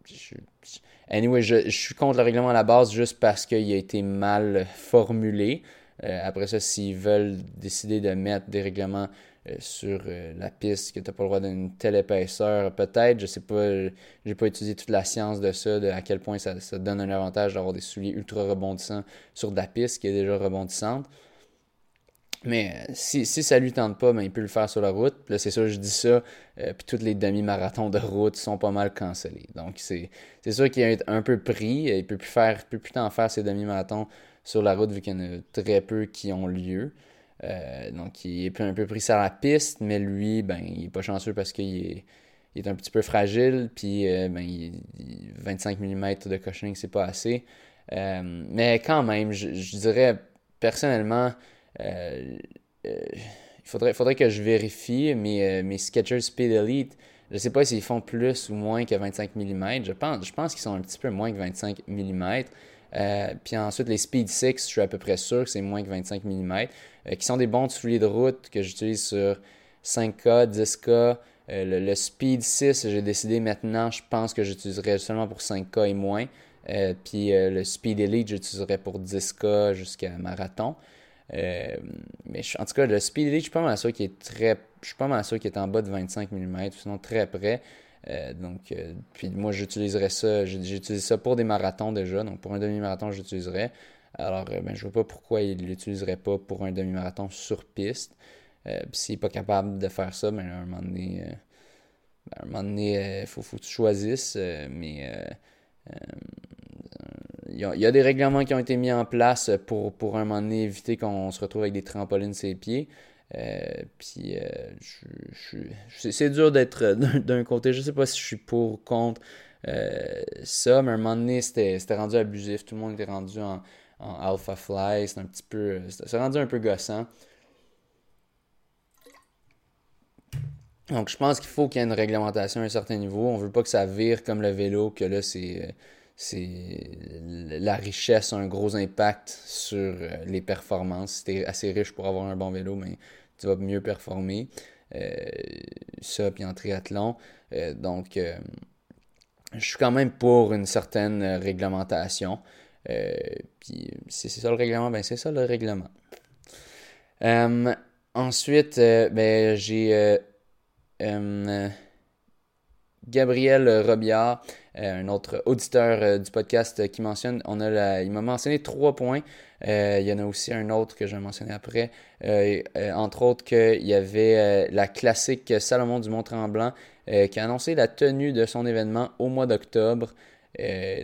je, anyway, je, suis contre le règlement à la base juste parce qu'il a été mal formulé. après ça, s'ils veulent décider de mettre des règlements euh, sur euh, la piste, que tu n'as pas le droit d'une telle épaisseur. Peut-être, je sais pas, j'ai pas étudié toute la science de ça, de à quel point ça, ça donne un avantage d'avoir des souliers ultra rebondissants sur de la piste qui est déjà rebondissante. Mais euh, si, si ça lui tente pas, ben, il peut le faire sur la route. là, c'est sûr, je dis ça, euh, puis tous les demi-marathons de route sont pas mal cancellés. Donc, c'est, c'est sûr qu'il est un peu pris. Il peut plus faire, peut plus tant faire ses demi-marathons sur la route vu qu'il y en a très peu qui ont lieu. Euh, donc, il est un peu pris sur la piste, mais lui, ben, il est pas chanceux parce qu'il est, un petit peu fragile, puis ben, 25 mm de cushioning, c'est pas assez. mais quand même, je, dirais personnellement, euh, euh, il faudrait, que je vérifie mes, euh, mes Skechers Speed Elite. Je sais pas s'ils font plus ou moins que 25 mm. Je pense, je pense qu'ils sont un petit peu moins que 25 mm. puis ensuite, les Speed 6, je suis à peu près sûr que c'est moins que 25 mm. Qui sont des bons souliers de route que j'utilise sur 5K, 10K. le, Speed 6, j'ai décidé maintenant, je pense que j'utiliserai seulement pour 5K et moins. puis le Speed Elite, j'utiliserai pour 10K jusqu'à marathon. Euh, mais en tout cas, le Speed Elite, je suis pas mal sûr qu'il est très. Je suis pas mal sûr qu'il est en bas de 25 mm, sinon très près. Euh, donc, euh, puis moi, j'utiliserais ça. J'utilise ça pour des marathons déjà. Donc, pour un demi-marathon, j'utiliserais. Alors, ben, je vois pas pourquoi il l'utiliserait pas pour un demi-marathon sur piste. S'il n'est pas capable de faire ça, ben, à un moment donné, ben, un moment donné, faut, faut que tu choisisses. mais il y, a, des règlements qui ont été mis en place pour, pour un moment donné éviter qu'on se retrouve avec des trampolines sur les pieds. Euh, puis euh, c'est dur d'être d'un côté. Je sais pas si je suis pour ou contre euh, ça, mais à un moment donné, c'était rendu abusif. Tout le monde était rendu en, alpha fly. C'est un petit peu. C'est rendu un peu gossant. Donc je pense qu'il faut qu'il y ait une réglementation à un certain niveau. On veut pas que ça vire comme le vélo, que là c'est c'est la richesse a un gros impact sur euh, les performances. Si tu es assez riche pour avoir un bon vélo, mais tu vas mieux performer. Euh, ça, puis en triathlon. Euh, donc, je suis quand même pour une certaine réglementation. Puis si c'est ça le règlement, ben c'est ça le règlement. ensuite, ben, j'ai Gabriel Robillard euh, un autre auditeur euh, du podcast euh, qui mentionne, on a il m'a mentionné trois points. il y en a aussi un autre que je vais mentionner après. entre autres, qu'il y avait la classique Salomon du Mont-Tremblant qui a annoncé la tenue de son événement au mois d'octobre.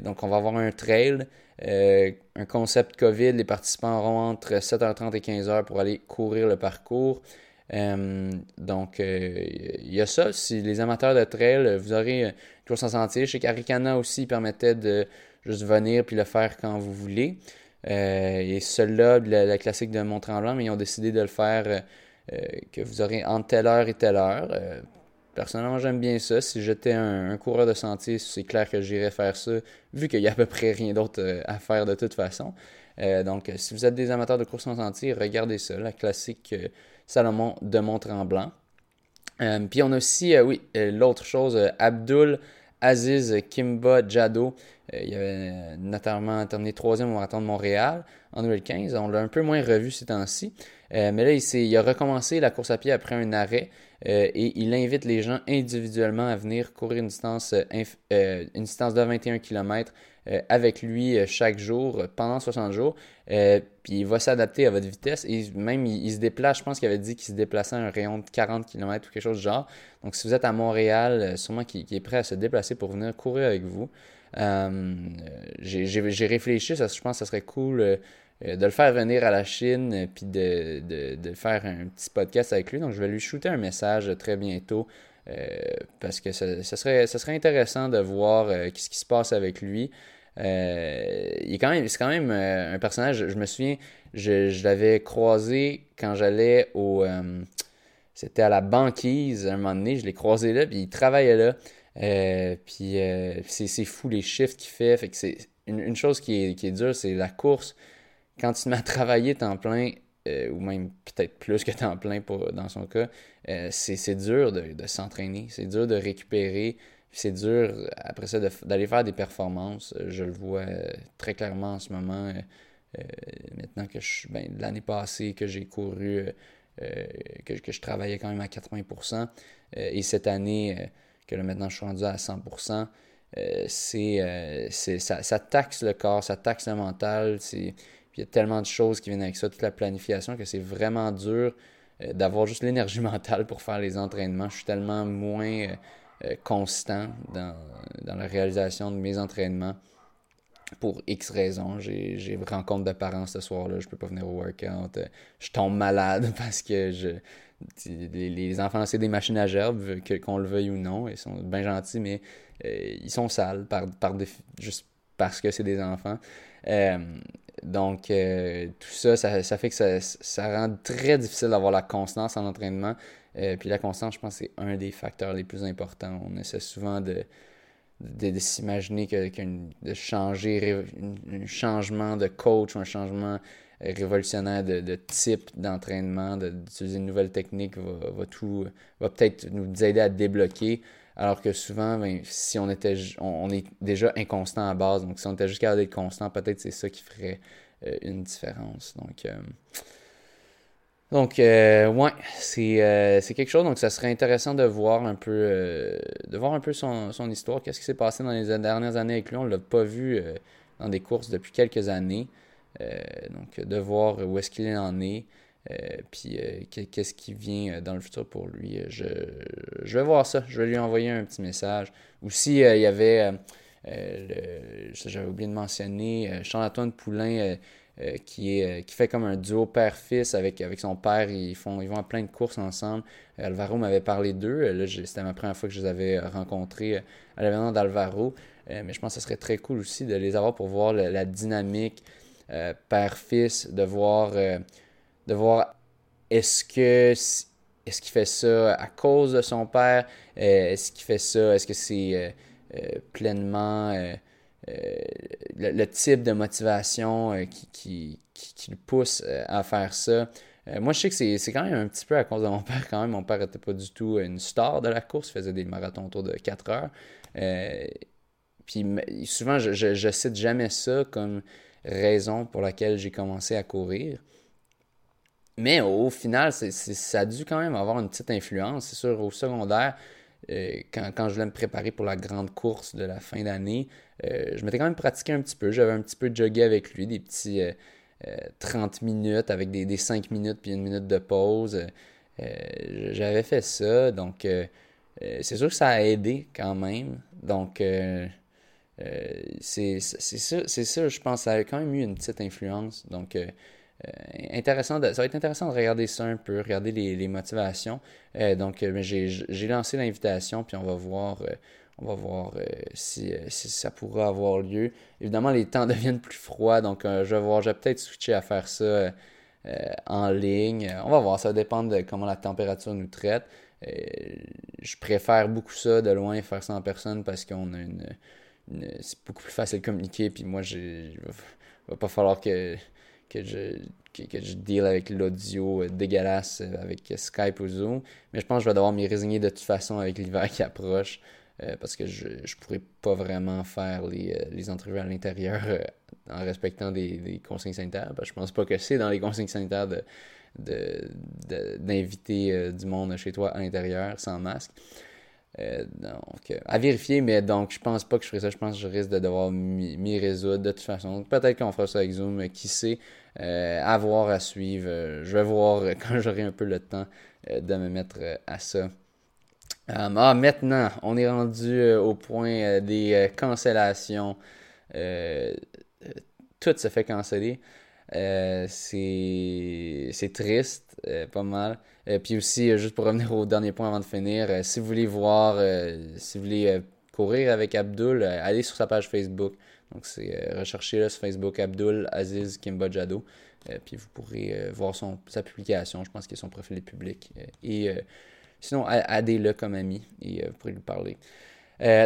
donc, on va avoir un trail, un concept COVID. Les participants auront entre 7h30 et 15h pour aller courir le parcours. donc, il y a ça. Si les amateurs de trail, vous aurez course en sentier. Je sais qu'Aricana aussi permettait de juste venir puis le faire quand vous voulez. Euh, et celui-là, la, classique de Mont-Tremblant, mais ils ont décidé de le faire euh, euh, que vous aurez entre telle heure et telle heure. Personnellement, j'aime bien ça. Si j'étais un, coureur de sentier, c'est clair que j'irais faire ça, vu qu'il n'y a à peu près rien d'autre à faire de toute façon. donc, si vous êtes des amateurs de course en sentier, regardez ça, la classique Salomon de Mont-Tremblant. puis on a aussi, oui, l'autre chose, Abdul Aziz Kimba Jado. Euh, il avait notamment terminé troisième au marathon de Montréal en 2015. On l'a un peu moins revu ces temps-ci. Euh, mais là, il, il, a recommencé la course à pied après un arrêt euh, et il invite les gens individuellement à venir courir une distance, une distance de 21 km euh, avec lui euh, chaque jour euh, pendant 60 jours. puis il va s'adapter à votre vitesse. Et même, il, se déplace, je pense qu'il avait dit qu'il se déplaçait à un rayon de 40 km ou quelque chose du genre. Donc, si vous êtes à Montréal, sûrement qu'il est prêt à se déplacer pour venir courir avec vous. J'ai réfléchi, je pense que ça serait cool de le faire venir à la Chine, puis de, de, faire un petit podcast avec lui. Donc, je vais lui shooter un message très bientôt. parce que ça, serait, serait intéressant de voir ce qui se passe avec lui. Euh, il est quand même, c'est quand même euh, un personnage. Je, me souviens, je, l'avais croisé quand j'allais au. Euh, c'était à la banquise à un moment donné. Je l'ai croisé là, puis il travaillait là. puis c'est, fou les shifts qu'il fait. C'est une, chose qui est, qui est dure, c'est la course. Quand tu te mets à travailler temps plein, ou même peut-être plus que temps plein dans son cas, c'est, dur de, s'entraîner. C'est dur de récupérer c'est dur après ça d'aller faire des performances. Je le vois très clairement en ce moment. Euh, maintenant que je ben, l'année passée que j'ai couru, euh, que, je travaillais quand même à 80%, euh, et cette année que là, maintenant je suis rendu à 100%, c'est, ça, ça, taxe le corps, ça taxe le mental. Il y a tellement de choses qui viennent avec ça, toute la planification, que c'est vraiment dur d'avoir juste l'énergie <laughs> mentale pour faire les entraînements. Je suis tellement moins constant dans, dans, la réalisation de mes entraînements pour X raisons. J'ai rencontre de parents ce soir-là, je peux pas venir au workout. Je tombe malade <laughs> parce que je les, enfants, c'est des machines à gerbe, qu'on le veuille ou non. Ils sont bien gentils, mais euh, ils sont sales par, par juste parce que c'est des enfants. Euh, donc, euh, tout ça, ça, fait que ça, rend très difficile d'avoir la constance en entraînement. puis la constance, je pense, c'est un des facteurs les plus importants. On essaie souvent de, de, s'imaginer que, de changer, un changement de coach un changement révolutionnaire de, type d'entraînement, d'utiliser une nouvelle technique va, tout va peut-être nous aider à débloquer. Alors que souvent, ben, si on était on, est déjà inconstant à base, donc si on était juste capable d'être constant, peut-être c'est ça qui ferait euh, une différence. Donc, euh, donc euh, ouais, c'est quelque chose. Donc, ça serait intéressant de voir un peu, de voir un peu son, son histoire. Qu'est-ce qui s'est passé dans les dernières années avec lui? On l'a pas vu dans des courses depuis quelques années. Donc, de voir où est-ce qu'il en est. Euh, puis euh, qu'est-ce qui vient dans le futur pour lui. Je, je, vais voir ça. Je vais lui envoyer un petit message. Aussi, il y avait, j'avais oublié de mentionner, Charles-Antoine Poulain qui, est, qui fait comme un duo père-fils avec, avec son père. Ils, font, ils vont à plein de courses ensemble. Alvaro m'avait parlé d'eux. C'était ma première fois que je les avais rencontrés à l'événement d'Alvaro. mais je pense que ce serait très cool aussi de les avoir pour voir la dynamique euh, père-fils, de voir, euh, de voir est-ce que est-ce qu'il fait ça à cause de son père? Euh, est-ce qu'il fait ça? Est-ce que c'est pleinement le, type de motivation qui, qui, qui, le pousse à faire ça? moi, je sais que c'est quand même un petit peu à cause de mon père quand même. Mon père n'était pas du tout une star de la course, il faisait des marathons autour de 4 heures. puis souvent, je, je, cite jamais ça comme raison pour laquelle j'ai commencé à courir. Mais au final, ça a dû quand même avoir une petite influence. C'est sûr, au secondaire, euh, quand, je voulais me préparer pour la grande course de la fin d'année, euh, je m'étais quand même pratiqué un petit peu. J'avais un petit peu jogué avec lui, des petits 30 euh, minutes avec des, des, 5 minutes puis une minute de pause. J'avais fait ça, donc c'est sûr que ça a aidé quand même. Donc c'est ça, ça, je pense, ça a quand même eu une petite influence. Donc, euh, euh, intéressant ça va être intéressant de regarder ça un peu, regarder les, motivations. donc, j'ai lancé l'invitation, puis on va voir, on va voir si, ça pourra avoir lieu. Évidemment, les temps <laughs> deviennent plus froids, donc je vais voir, je vais peut-être switcher à faire ça en ligne. On va voir, ça dépend de comment la température nous traite. je préfère beaucoup ça de loin, faire ça en personne parce qu'on a une c'est beaucoup plus facile de communiquer. Puis moi, il va pas falloir que, que, je, que, je deal avec l'audio euh, dégueulasse euh, avec Skype ou Zoom. Mais je pense que je vais devoir m'y résigner de toute façon avec l'hiver qui approche. Euh, parce que je ne pourrais pas vraiment faire les, les entrevues à l'intérieur en respectant des, des, consignes sanitaires. Parce que je pense pas que c'est dans les consignes sanitaires de, d'inviter du monde chez toi à l'intérieur sans masque. Euh, donc, euh, à vérifier, mais donc, je pense pas que je ferai ça. Je pense que je risque de devoir m'y résoudre de toute façon. Peut-être qu'on fera ça avec Zoom, qui sait? Euh, à voir, à suivre. je vais voir <laughs> quand j'aurai un peu le temps de me mettre à ça. ah, maintenant, on est rendu au point des cancellations. tout se fait canceller. C'est triste, pas mal. Euh, puis aussi, euh, juste pour revenir au dernier point avant de finir, euh, si vous voulez voir, si vous voulez courir avec Abdul, allez sur sa page Facebook. Donc, c'est recherchez là sur Facebook Abdul Aziz Kimbajado. puis vous pourrez voir son, sa publication. Je pense que son profil est public. et sinon, aidez-le comme ami et vous pourrez lui parler.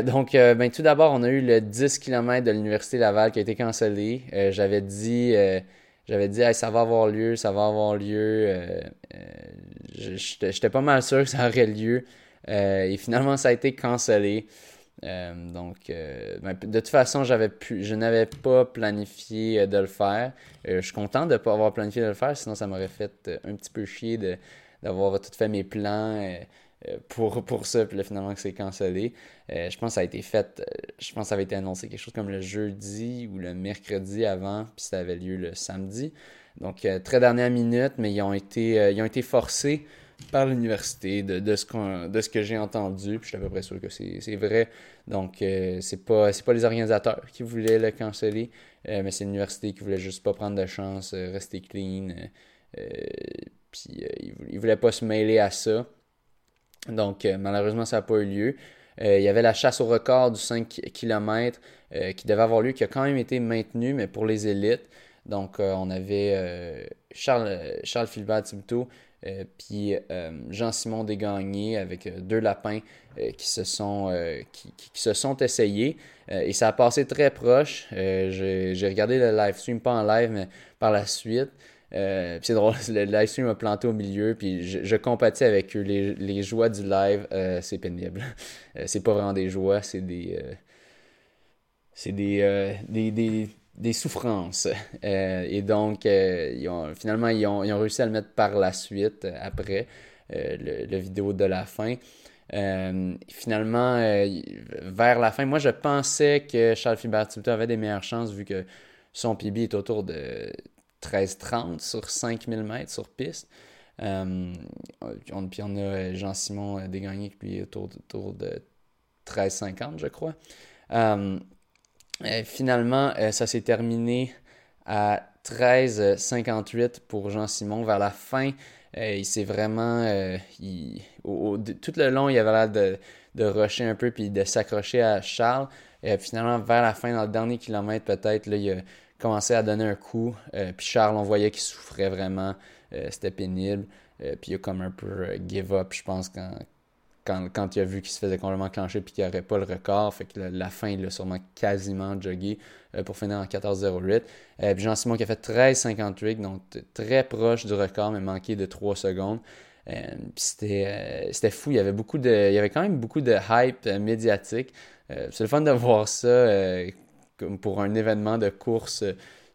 donc, ben, tout d'abord, on a eu le 10 km de l'Université Laval qui a été cancellé. J'avais dit j'avais dit, ça va avoir lieu, ça va avoir lieu. Euh, euh, j'étais pas mal sûr que ça aurait lieu. Euh, et finalement, ça a été cancellé. donc, ben, de toute façon, je n'avais pas planifié de le faire. je suis content de ne pas avoir planifié de le faire, sinon ça m'aurait fait un petit peu chier d'avoir tout fait mes plans. Pour, pour ça, puis là, finalement, que c'est cancellé. je pense que ça a été fait, je pense que ça avait été annoncé quelque chose comme le jeudi ou le mercredi avant, puis ça avait lieu le samedi. Donc, très dernière minute, mais ils ont été, ils ont été forcés par l'université, de, de, ce de ce que j'ai entendu, puis je suis à peu près sûr que c'est vrai. Donc, euh, c'est pas, pas les organisateurs qui voulaient le canceller, euh, mais c'est l'université qui voulait juste pas prendre de chance, euh, rester clean. puis, ils, voulaient pas se mêler à ça. Donc, malheureusement, ça n'a pas eu lieu. il y avait la chasse au record du 5 km qui devait avoir lieu, qui a quand même été maintenu, mais pour les élites. Donc, on avait Charles, Charles Philbert euh, puis euh, Jean-Simon Desgagnés avec euh, deux lapins qui, se sont, qui, se sont essayés. et ça a passé très proche. J'ai regardé le live stream, pas en live, mais par la suite. C'est drôle, <laughs> le live stream a planté au milieu, puis je, compatis avec eux. Les, joies du live, c'est pénible. <laughs> c'est pas vraiment des joies, c'est des. c'est des, des, des souffrances. <laughs> Euh, et donc, euh, finalement, ils ont, réussi à le mettre par la suite, euh, après le, vidéo de la fin. finalement, vers la fin, moi, je pensais que Charles Philbert avait des meilleures chances vu que son PB est autour de 13-30 sur 5000 mètres sur piste. on, puis on a Jean-Simon Desgagnés qui lui est autour, de 13-50, je crois. Euh, finalement, euh, ça s'est terminé à 13,58 pour Jean-Simon. Vers la fin, euh, il s'est vraiment. tout le long, il avait l'air de, de rusher un peu puis de s'accrocher à Charles. Et finalement, vers la fin, dans le dernier kilomètre, peut-être, il a commencé à donner un coup. puis Charles, on voyait qu'il souffrait vraiment. C'était pénible. puis il a comme un peu give up, je pense, quand, quand, quand il a vu qu'il se faisait complètement clencher puis qu'il n'aurait pas le record. Fait que la, fin, il a sûrement quasiment jogué euh, pour finir en 14-08. Euh, puis Jean-Simon qui a fait 13-58, donc très proche du record, mais manqué de 3 secondes. Euh, c'était fou. Il y avait beaucoup de. Il y avait quand même beaucoup de hype médiatique. C'est le fun de voir ça pour un événement de course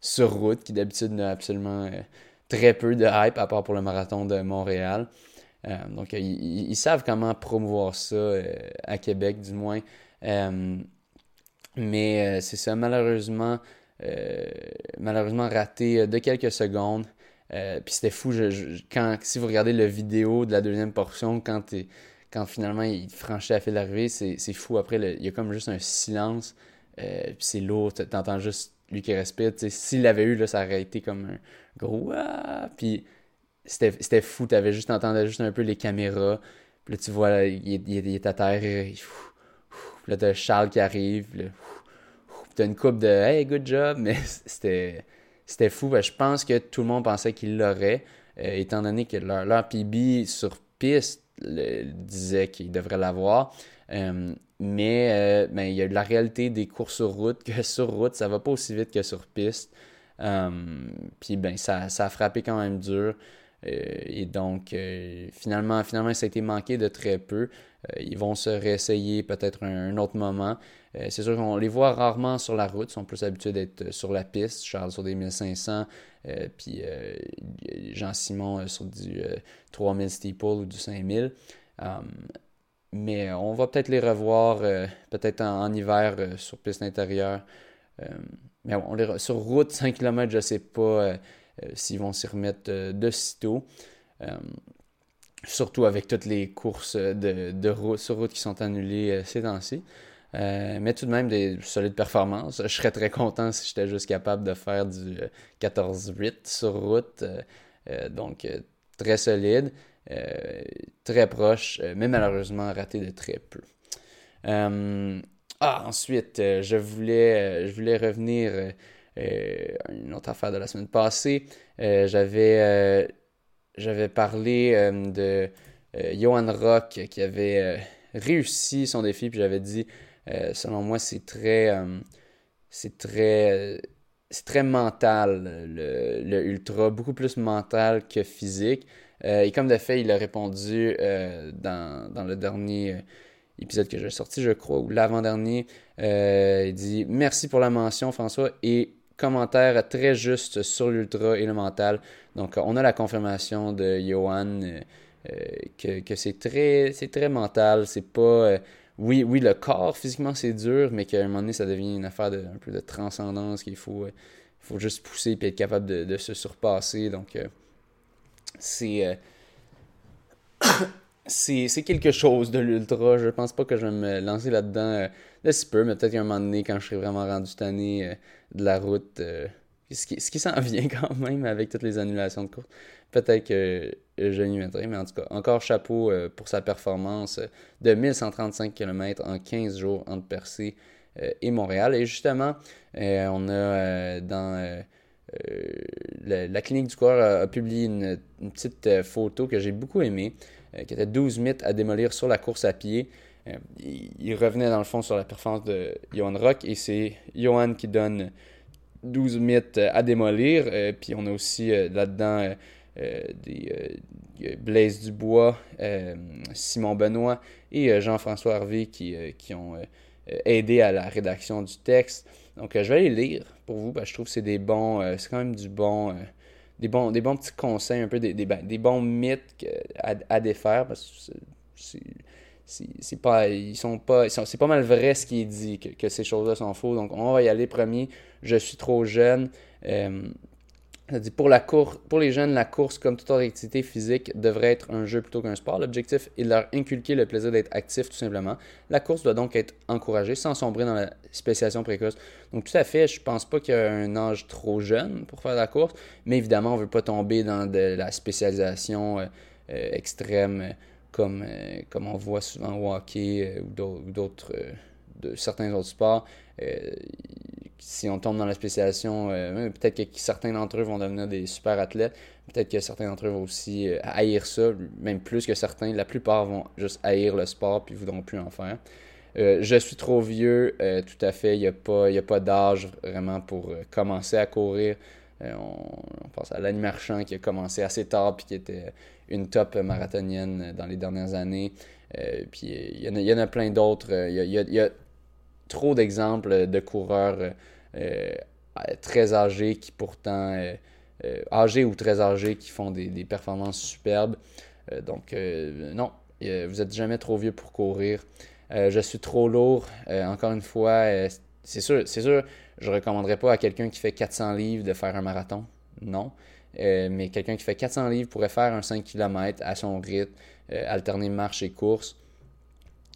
sur route qui d'habitude n'a absolument très peu de hype, à part pour le marathon de Montréal. Euh, donc, ils, savent comment promouvoir ça euh, à Québec, du moins. Euh, mais c'est ça, malheureusement, malheureusement raté de quelques secondes. Puis c'était fou, quand, si vous regardez la vidéo de la deuxième portion, quand, quand finalement il franchit la file d'arrivée, c'est fou. Après, il y a comme juste un silence. Puis c'est lourd, t'entends juste lui qui respire. S'il l'avait eu, là, ça aurait été comme un gros ah! Puis c'était fou. T'avais juste entendu juste un peu les caméras. Puis là, tu vois, il, est à terre. puis là, t'as Charles qui arrive. Puis t'as une coupe de Hey, good job. Mais <laughs> c'était c'était fou. je pense que tout le monde pensait qu'il l'aurait, euh, étant donné que leur, leur PB sur piste disait qu'il devrait l'avoir. Euh, mais euh, ben, il y a la réalité des courses sur route, que <laughs> sur route, ça va pas aussi vite que sur piste. puis ben, ça, ça a frappé quand même dur. Euh, et donc, euh, finalement, finalement, ça a été manqué de très peu. Ils vont se réessayer peut-être un, autre moment. c'est sûr qu'on les voit rarement sur la route, ils sont plus habitués d'être sur la piste. Charles sur des 1500, puis Jean-Simon sur du 3000 steeple ou du 5000. Mais on va peut-être les revoir peut-être en, hiver sur piste intérieure. mais bon, sur route, 5 km, je ne sais pas euh, s'ils vont s'y remettre euh, de sitôt. Euh, surtout avec toutes les courses de, de route, sur route qui sont annulées ces temps-ci. mais tout de même des solides performances. Je serais très content si j'étais juste capable de faire du 14-8 sur route. donc très solide, très proche, mais malheureusement raté de très peu. ah, ensuite, je, voulais, je voulais revenir euh, une autre affaire de la semaine passée, euh, j'avais, euh, j'avais parlé de Johan Rock qui avait réussi son défi, puis j'avais dit, selon moi, c'est très, c'est très, c'est très mental, le, le, ultra, beaucoup plus mental que physique. Et comme de fait, il a répondu dans, dans, le dernier épisode que j'ai sorti, je crois, ou l'avant-dernier. il dit Merci pour la mention, François, et commentaire très juste sur l'ultra et le mental. Donc, on a la confirmation de Johan. Euh, que, que c'est très, très mental. C'est pas. oui, oui, le corps, physiquement, c'est dur, mais qu'à un moment donné, ça devient une affaire de, un peu de transcendance qu'il faut, faut juste pousser et être capable de, de se surpasser. Donc, <coughs> c'est c'est quelque chose de l'ultra. Je pense pas que je vais me lancer là-dedans euh, de si peu, mais peut-être qu'à un moment donné, quand je serai vraiment rendu tanné euh, de la route, euh, ce qui, ce qui s'en <laughs> vient quand même avec toutes les annulations de course, peut-être que je m'y mettrai. Mais en tout cas, encore chapeau pour sa performance de 1135 km en 15 jours entre Percé et Montréal. Et justement, on a dans la, clinique du corps a, publié une, petite photo que j'ai beaucoup aimée. Euh, qui était 12 mythes à démolir sur la course à pied. Euh, il, revenait dans le fond sur la performance de Johan Rock et c'est Johan qui donne 12 mythes à démolir. Euh, puis on a aussi là-dedans des Blaise Dubois, Simon Benoît et Jean-François Harvey qui, qui ont aidé à la rédaction du texte. Donc je vais aller lire pour vous, je trouve que c'est des bons, c'est quand même du bon des bons, des bons petits conseils, un peu des, des, ben, des bons mythes à, défaire parce que c'est pas ils sont pas c'est pas mal vrai ce qui est dit que, que ces choses-là sont faux. Donc on va y aller premier. Je suis trop jeune. Euh, pour, la cour pour les jeunes, la course, comme toute autre activité physique, devrait être un jeu plutôt qu'un sport. L'objectif est de leur inculquer le plaisir d'être actif, tout simplement. La course doit donc être encouragée sans sombrer dans la spécialisation précoce. Donc, tout à fait, je pense pas qu'il y a un âge trop jeune pour faire la course, mais évidemment, on veut pas tomber dans de la spécialisation euh, euh, extrême comme, euh, comme on voit souvent au hockey ou d'autres, de certains autres sports si on tombe dans la spécialisation, euh, peut-être que certains d'entre eux vont devenir des super athlètes. Peut-être que certains d'entre eux vont aussi euh, haïr ça, même plus que certains. La plupart vont juste haïr le sport puis voudront plus en faire. Euh, je suis trop vieux, tout à fait. Il n'y a pas, pas d'âge vraiment pour commencer à courir. On, pense à Lanny Marchand qui a commencé assez tard puis qui était une top marathonienne dans les dernières années. puis il y, en a, plein d'autres. Il y a trop d'exemples de coureurs euh, euh, très âgés qui pourtant, euh, âgés ou très âgés, qui font des, performances superbes. donc, non, vous n'êtes jamais trop vieux pour courir. je suis trop lourd. encore une fois, c'est sûr, c'est sûr, je recommanderais pas à quelqu'un qui fait 400 livres de faire un marathon. Non. mais quelqu'un qui fait 400 livres pourrait faire un 5 km à son rythme, alterner marche et course.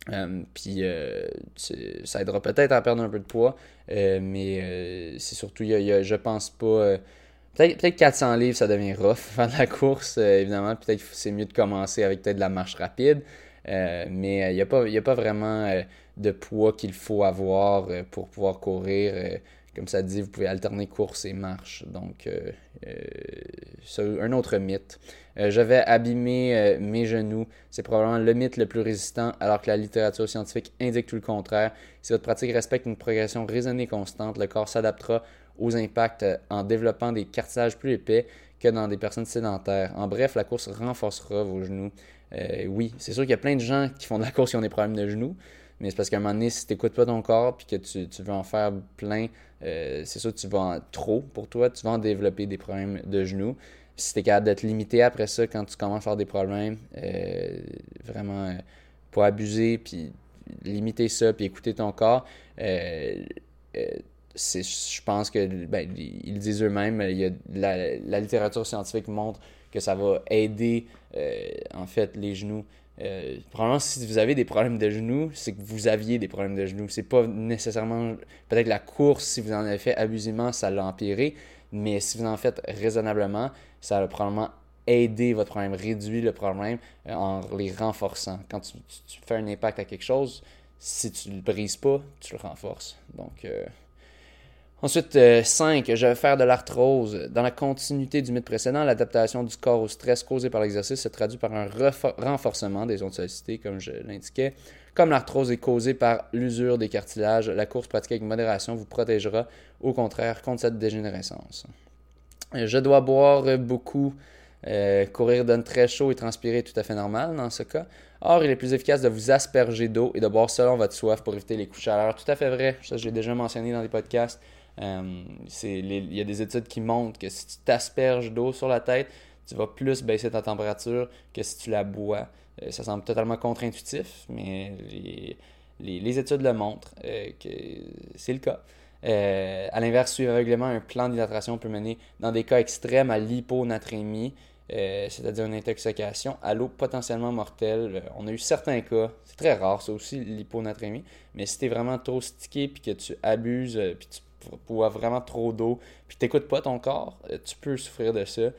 Euh, puis euh, ça aidera peut-être à perdre un peu de poids, euh, mais c'est surtout, y je pense pas. peut-être, peut 400 livres, ça devient rough <laughs> faire de la course, évidemment. Peut-être c'est mieux de commencer avec peut-être de la marche rapide, mais il n'y a, a pas vraiment de poids qu'il faut avoir pour pouvoir courir. comme ça dit, vous pouvez alterner course et marche. Donc, c'est un autre mythe. Euh, je vais abîmer euh, mes genoux. C'est probablement le mythe le plus résistant, alors que la littérature scientifique indique tout le contraire. Si votre pratique respecte une progression raisonnée constante, le corps s'adaptera aux impacts euh, en développant des cartilages plus épais que dans des personnes sédentaires. En bref, la course renforcera vos genoux. oui, c'est sûr qu'il y a plein de gens qui font de la course qui ont des problèmes de genoux, mais c'est parce qu'à un moment donné, si tu n'écoutes pas ton corps et que tu, veux en faire plein, c'est sûr que tu vas en trop pour toi, tu vas en développer des problèmes de genoux si tu es capable d'être limité après ça quand tu commences à avoir des problèmes, euh, vraiment, euh, pour abuser, puis limiter ça, puis écouter ton corps, euh, je pense que, ben, ils disent eux-mêmes, la, la, littérature scientifique montre que ça va aider, en fait, les genoux. probablement, si vous avez des problèmes de genoux, c'est que vous aviez des problèmes de genoux. C'est pas nécessairement. Peut-être la course, si vous en avez fait abusivement, ça l'a empiré. Mais si vous en faites raisonnablement, ça va probablement aider votre problème, réduire le problème euh, en les renforçant. Quand tu, fais un impact à quelque chose, si tu ne le brises pas, tu le renforces. Donc, euh, Ensuite, 5. Euh, je vais faire de l'arthrose. Dans la continuité du mythe précédent, l'adaptation du corps au stress causé par l'exercice se traduit par un renforcement des ondes sollicitées, comme je l'indiquais. Comme l'arthrose est causée par l'usure des cartilages, la course pratiquée avec modération vous protégera au contraire contre cette dégénérescence. Je dois boire beaucoup. Euh, courir donne très chaud et transpirer est tout à fait normal dans ce cas. Or, il est plus efficace de vous asperger d'eau et de boire selon votre soif pour éviter les coups de chaleur. Tout à fait vrai. Ça, j'ai déjà mentionné dans des podcasts. Euh, il y a des études qui montrent que si tu t'asperges d'eau sur la tête, tu vas plus baisser ta température que si tu la bois. Euh, ça semble totalement contre-intuitif, mais les, études le montrent euh, que c'est le cas. Euh, à l'inverse, suivre aveuglément un plan d'hydratation peut mener dans des cas extrêmes à l'hyponatrémie, c'est-à-dire une intoxication à l'eau potentiellement mortelle. on a eu certains cas, c'est très rare ça aussi, l'hyponatrémie, mais si tu es vraiment trop stické puis que tu abuses, puis tu bois vraiment trop d'eau, puis tu n'écoutes pas ton corps, tu peux souffrir de ça,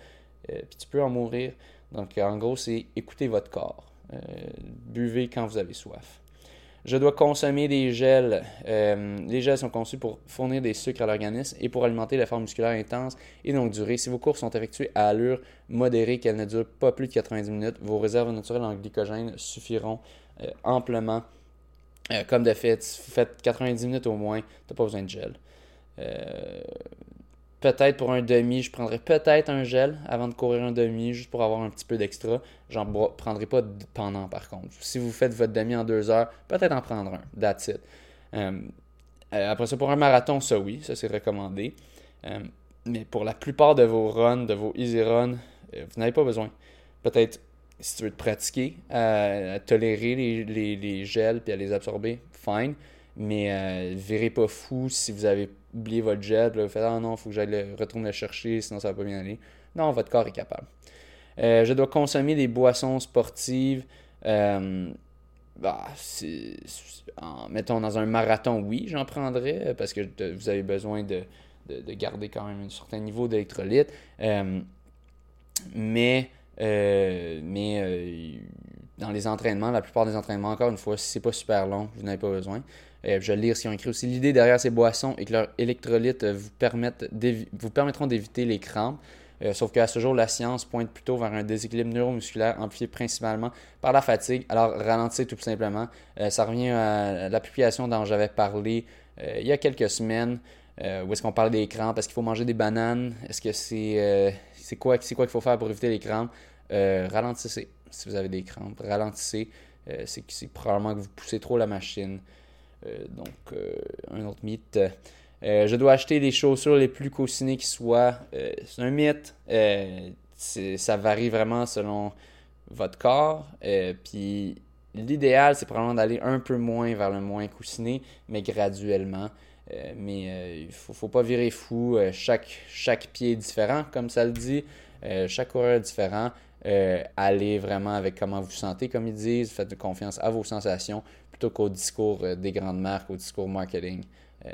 puis tu peux en mourir. Donc en gros, c'est écouter votre corps. Euh, buvez quand vous avez soif. Je dois consommer des gels. Euh, les gels sont conçus pour fournir des sucres à l'organisme et pour alimenter l'effort musculaire intense et longue durée. Si vos courses sont effectuées à allure modérée, qu'elles ne durent pas plus de 90 minutes, vos réserves naturelles en glycogène suffiront euh, amplement. comme de fait, si vous faites 90 minutes au moins, tu n'as pas besoin de gel. Peut-être pour un demi, je prendrais peut-être un gel avant de courir un demi, juste pour avoir un petit peu d'extra. J'en prendrai pas pendant, par contre. Si vous faites votre demi en deux heures, peut-être en prendre un. That's. Euh, euh, après ça, pour un marathon, ça oui, ça c'est recommandé. Euh, mais pour la plupart de vos runs, de vos easy runs, vous n'avez pas besoin. Peut-être, si tu veux te pratiquer, tolérer les, gels et à les absorber, fine. Mais euh, verrez pas fou si vous avez oublié votre jet, vous faites Ah non, il faut que j'aille retourner le chercher, sinon ça va pas bien aller. Non, votre corps est capable. Euh, je dois consommer des boissons sportives. Euh, bah, mettons dans un marathon, oui, j'en prendrais parce que vous avez besoin de, de, garder quand même un certain niveau d'électrolyte. mais mais dans les entraînements, la plupart des entraînements, encore une fois, si c'est pas super long, vous n'avez pas besoin. Euh, je vais lire ce qu'ils ont écrit aussi. L'idée derrière ces boissons est que leurs électrolytes euh, vous, permettront d'éviter les crampes. Euh, sauf qu'à ce jour, la science pointe plutôt vers un déséquilibre neuromusculaire amplifié principalement par la fatigue. Alors, ralentissez tout simplement. ça revient à la publication dont j'avais parlé il y a quelques semaines, où est-ce qu'on parle des crampes. Est-ce qu'il faut manger des bananes? Est-ce que c'est c'est quoi qu'il faut faire pour éviter les crampes? ralentissez si vous avez des crampes. Ralentissez. c'est probablement que vous poussez trop la machine. Euh, donc, euh, un autre mythe. Euh, je dois acheter les chaussures les plus coussinées qui soient. c'est un mythe. ça varie vraiment selon votre corps. puis l'idéal, c'est probablement d'aller un peu moins vers le moins coussiné, mais graduellement. mais il ne faut, pas virer fou. chaque, chaque pied est différent, comme ça le dit. chaque coureur est différent. allez vraiment avec comment vous sentez, comme ils disent. Faites confiance à vos sensations qu'au discours euh, des grandes marques, au discours marketing. Euh,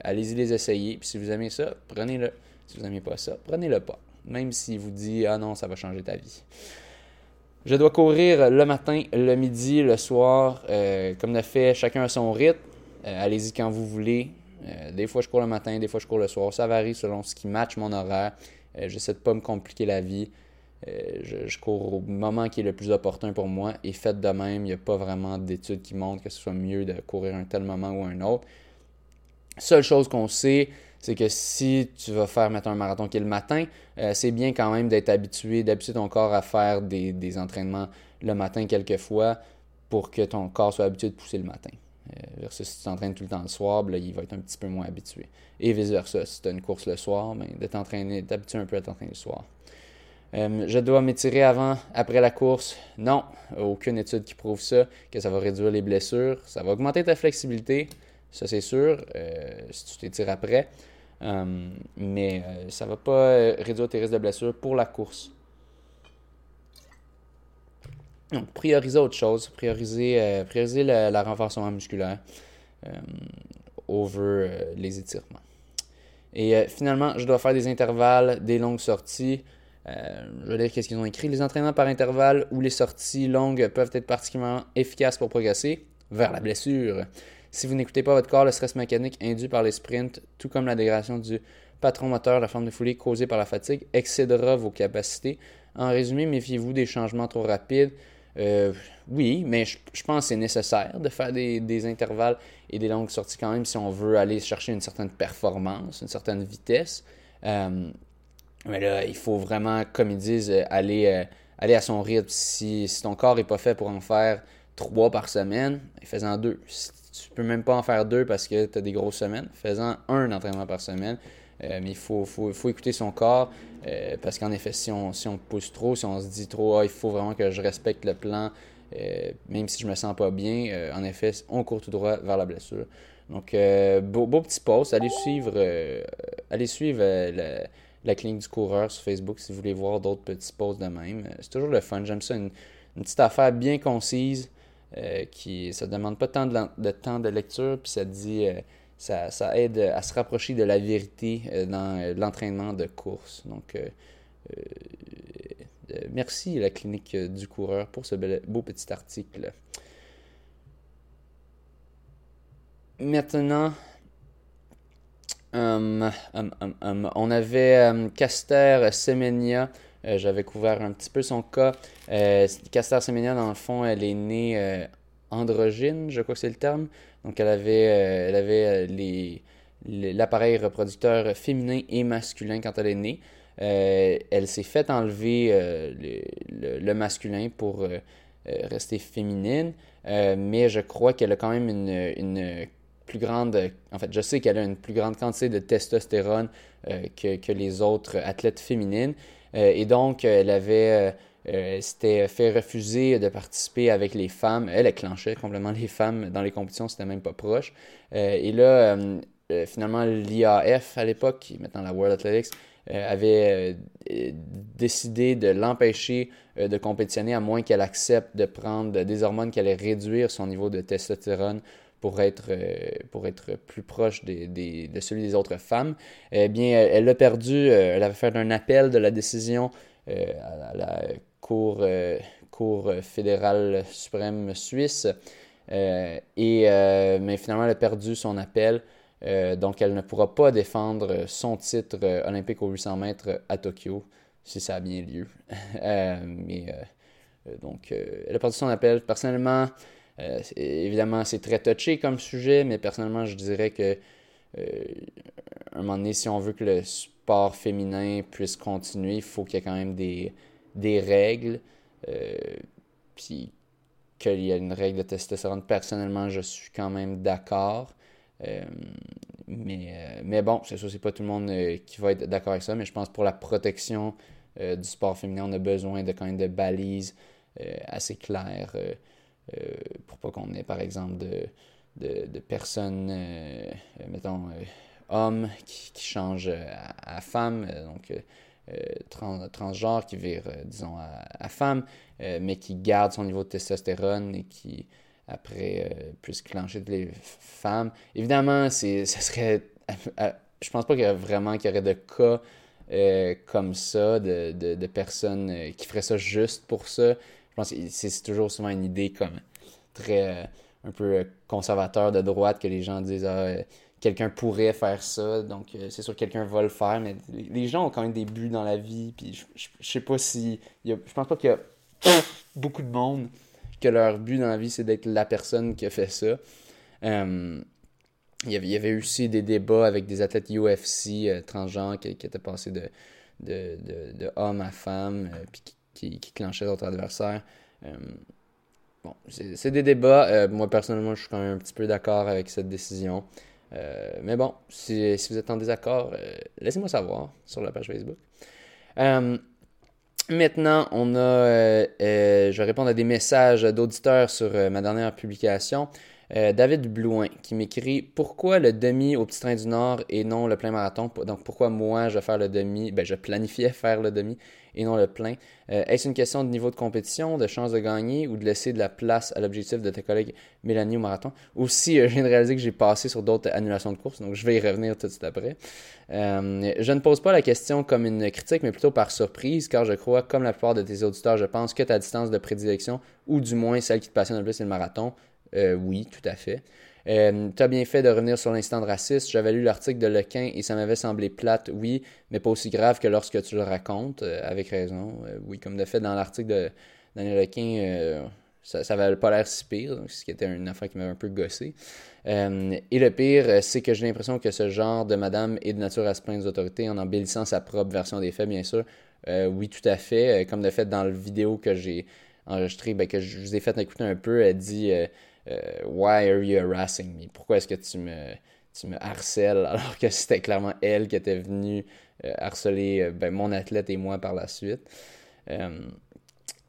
allez-y les essayer. Puis si vous aimez ça, prenez-le. Si vous n'aimez pas ça, prenez-le pas. Même s'il vous dit Ah non, ça va changer ta vie. Je dois courir le matin, le midi, le soir, euh, comme le fait chacun à son rythme. allez-y quand vous voulez. des fois, je cours le matin, des fois, je cours le soir. Ça varie selon ce qui match mon horaire. J'essaie de ne pas me compliquer la vie. Euh, je, cours au moment qui est le plus opportun pour moi et faites de même. Il n'y a pas vraiment d'études qui montrent que ce soit mieux de courir un tel moment ou un autre. Seule chose qu'on sait, c'est que si tu vas faire mettre un marathon qui est le matin, euh, c'est bien quand même d'être habitué, d'habituer ton corps à faire des, entraînements le matin quelquefois pour que ton corps soit habitué de pousser le matin. Euh, versus si tu t'entraînes tout le temps le soir, ben il va être un petit peu moins habitué. Et vice-versa, si tu as une course le soir, ben, de t'entraîner, t'habituer un peu à t'entraîner le soir. Euh, je dois m'étirer avant, après la course. Non, aucune étude qui prouve ça, que ça va réduire les blessures. Ça va augmenter ta flexibilité, ça c'est sûr, euh, si tu t'étires après. Euh, mais ça ne va pas réduire tes risques de blessures pour la course. Donc, prioriser autre chose, prioriser, prioriser le, renforcement musculaire over les étirements. Et finalement, je dois faire des intervalles, des longues sorties. Euh, je vais lire qu'est-ce qu'ils ont écrit. Les entraînements par intervalle ou les sorties longues peuvent être particulièrement efficaces pour progresser vers la blessure. Si vous n'écoutez pas votre corps, le stress mécanique induit par les sprints, tout comme la dégradation du patron moteur, la forme de foulée causée par la fatigue, excédera vos capacités. En résumé, méfiez-vous des changements trop rapides. Euh, oui, mais je, pense que c'est nécessaire de faire des, intervalles et des longues sorties quand même si on veut aller chercher une certaine performance, une certaine vitesse. Euh, mais là, il faut vraiment, comme ils disent, euh, aller, euh, aller à son rythme. Si, ton corps n'est pas fait pour en faire trois par semaine, fais-en deux. Si tu peux même pas en faire deux parce que tu as des grosses semaines, fais-en un entraînement par semaine. mais il faut, faut, faut, écouter son corps. parce qu'en effet, si on, si on pousse trop, si on se dit trop, ah, il faut vraiment que je respecte le plan, même si je me sens pas bien, en effet, on court tout droit vers la blessure. Donc, beau, petit post. Allez suivre, allez suivre clinique du coureur sur Facebook si vous voulez voir d'autres petits posts de même. C'est toujours le fun. J'aime ça, une, petite affaire bien concise. Euh, qui ça demande pas tant de, temps de lecture, puis ça dit euh, ça, aide à se rapprocher de la vérité euh, dans l'entraînement de course. Donc merci à la clinique du coureur pour ce beau petit article. Maintenant, hum, hum, hum, on avait Caster Semenya euh, j'avais couvert un petit peu son cas. Euh, Caster Semenya, dans le fond, elle est née euh, androgyne, je crois que c'est le terme. Donc, elle avait, elle avait les, l'appareil reproducteur féminin et masculin quand elle est née. elle s'est fait enlever le, masculin pour rester féminine, mais je crois qu'elle a quand même une, plus grande... En fait, je sais qu'elle a une plus grande quantité de testostérone que, que, les autres athlètes féminines. Euh, et donc, elle avait euh, s'était fait refuser de participer avec les femmes. Elle, clenchait complètement les femmes dans les compétitions, c'était même pas proche. Euh, et là, finalement, l'IAF à l'époque, maintenant la World Athletics, avait décidé de l'empêcher de compétitionner à moins qu'elle accepte de prendre des hormones qui allaient réduire son niveau de testostérone pour être, pour être plus proche des, de celui des autres femmes. Eh bien, elle a perdu, elle avait fait un appel de la décision à la Cour, cour fédérale suprême suisse. et, mais finalement, elle a perdu son appel. donc, elle ne pourra pas défendre son titre olympique aux 800 mètres à Tokyo, si ça a bien lieu. <laughs> mais donc, elle a perdu son appel. Personnellement, euh, évidemment, c'est très touché comme sujet, mais personnellement, je dirais que euh, un moment donné, si on veut que le sport féminin puisse continuer, il faut qu'il y ait quand même des, règles. Euh, puis qu'il y ait une règle de testostérone. Personnellement, je suis quand même d'accord. mais, mais bon, c'est sûr, c'est pas tout le monde qui va être d'accord avec ça, mais je pense que pour la protection du sport féminin, on a besoin de quand même de balises assez claires. Euh, pour pas qu'on ait, par exemple, de, de, personnes, euh, mettons, euh, hommes qui, qui, changent à, femme, donc trans, transgenre qui vire, disons, à, femme, mais qui garde son niveau de testostérone et qui, après, puisse clencher de les femmes. Évidemment, c'est, <laughs> ça serait. je pense pas qu'il y a vraiment qu'il y aurait de cas comme ça, de, de, de personnes qui feraient ça juste pour ça pense que c'est toujours souvent une idée comme très euh, un peu euh, conservateur de droite que les gens disent ah, euh, quelqu'un pourrait faire ça, donc c'est sûr que quelqu'un va le faire, mais les gens ont quand même des buts dans la vie, puis je, je, sais pas si. je pense pas qu'il y a <coughs> beaucoup de monde que leur but dans la vie c'est d'être la personne qui a fait ça. il, y avait, il y avait aussi des débats avec des athlètes UFC transgenres qui, étaient passés de, de, de, homme à femme, qui, qui clenchait d'autres adversaires. Euh, bon, c'est des débats. Euh, moi, personnellement, je suis quand même un petit peu d'accord avec cette décision. Euh, mais bon, si, si, vous êtes en désaccord, laissez-moi savoir sur la page Facebook. maintenant, on a, je vais répondre à des messages d'auditeurs sur ma dernière publication. David Blouin qui m'écrit Pourquoi le demi au petit train du Nord et non le plein marathon? Donc pourquoi moi je vais faire le demi? Ben je planifiais faire le demi et non le plein. Euh, est-ce une question de niveau de compétition, de chance de gagner ou de laisser de la place à l'objectif de tes collègues Mélanie au marathon? Aussi, euh, je viens de réaliser que j'ai passé sur d'autres annulations de course, donc je vais y revenir tout de suite après. Euh, je ne pose pas la question comme une critique, mais plutôt par surprise, car je crois, comme la plupart de tes auditeurs, je pense que ta distance de prédilection, ou du moins celle qui te passionne le plus, c'est le marathon. oui, tout à fait. Euh, tu as bien fait de revenir sur l'instant de racisme. J'avais lu l'article de Lequin et ça m'avait semblé plate, oui, mais pas aussi grave que lorsque tu le racontes, euh, avec raison. Euh, oui, comme de fait, dans l'article de Daniel Lequin, ça, ça avait pas l'air si pire, ce qui était une affaire qui m'avait un peu gossé. et le pire, c'est que j'ai l'impression que ce genre de madame est de nature à se plaindre des autorités en embellissant sa propre version des faits, bien sûr. oui, tout à fait. comme de fait, dans la vidéo que j'ai enregistrée, ben, que je vous ai fait écouter un peu, elle dit euh, Why are you harassing me? Pourquoi est-ce que tu me, tu me harcèles, alors que c'était clairement elle qui était venue harceler ben, mon athlète et moi par la suite?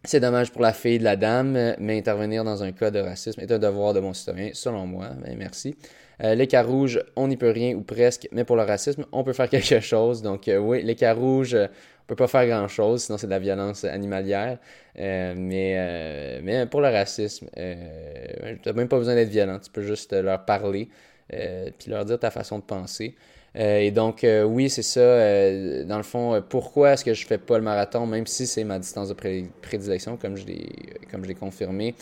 C'est dommage pour la fille de la dame, mais intervenir dans un cas de racisme est un devoir de mon citoyen, selon moi. Ben, merci. Euh, les cas rouges, on n'y peut rien ou presque, mais pour le racisme, on peut faire <laughs> quelque chose. Donc euh, oui, rouges, on peut pas faire grand-chose, sinon c'est de la violence animalière. Euh, mais, mais pour le racisme, tu n'as même pas besoin d'être violent, tu peux juste leur parler, puis leur dire ta façon de penser. Euh, et donc, euh, oui, c'est ça. Euh, dans le fond, pourquoi est-ce que je fais pas le marathon, même si c'est ma distance de prédilection, comme je l'ai confirmé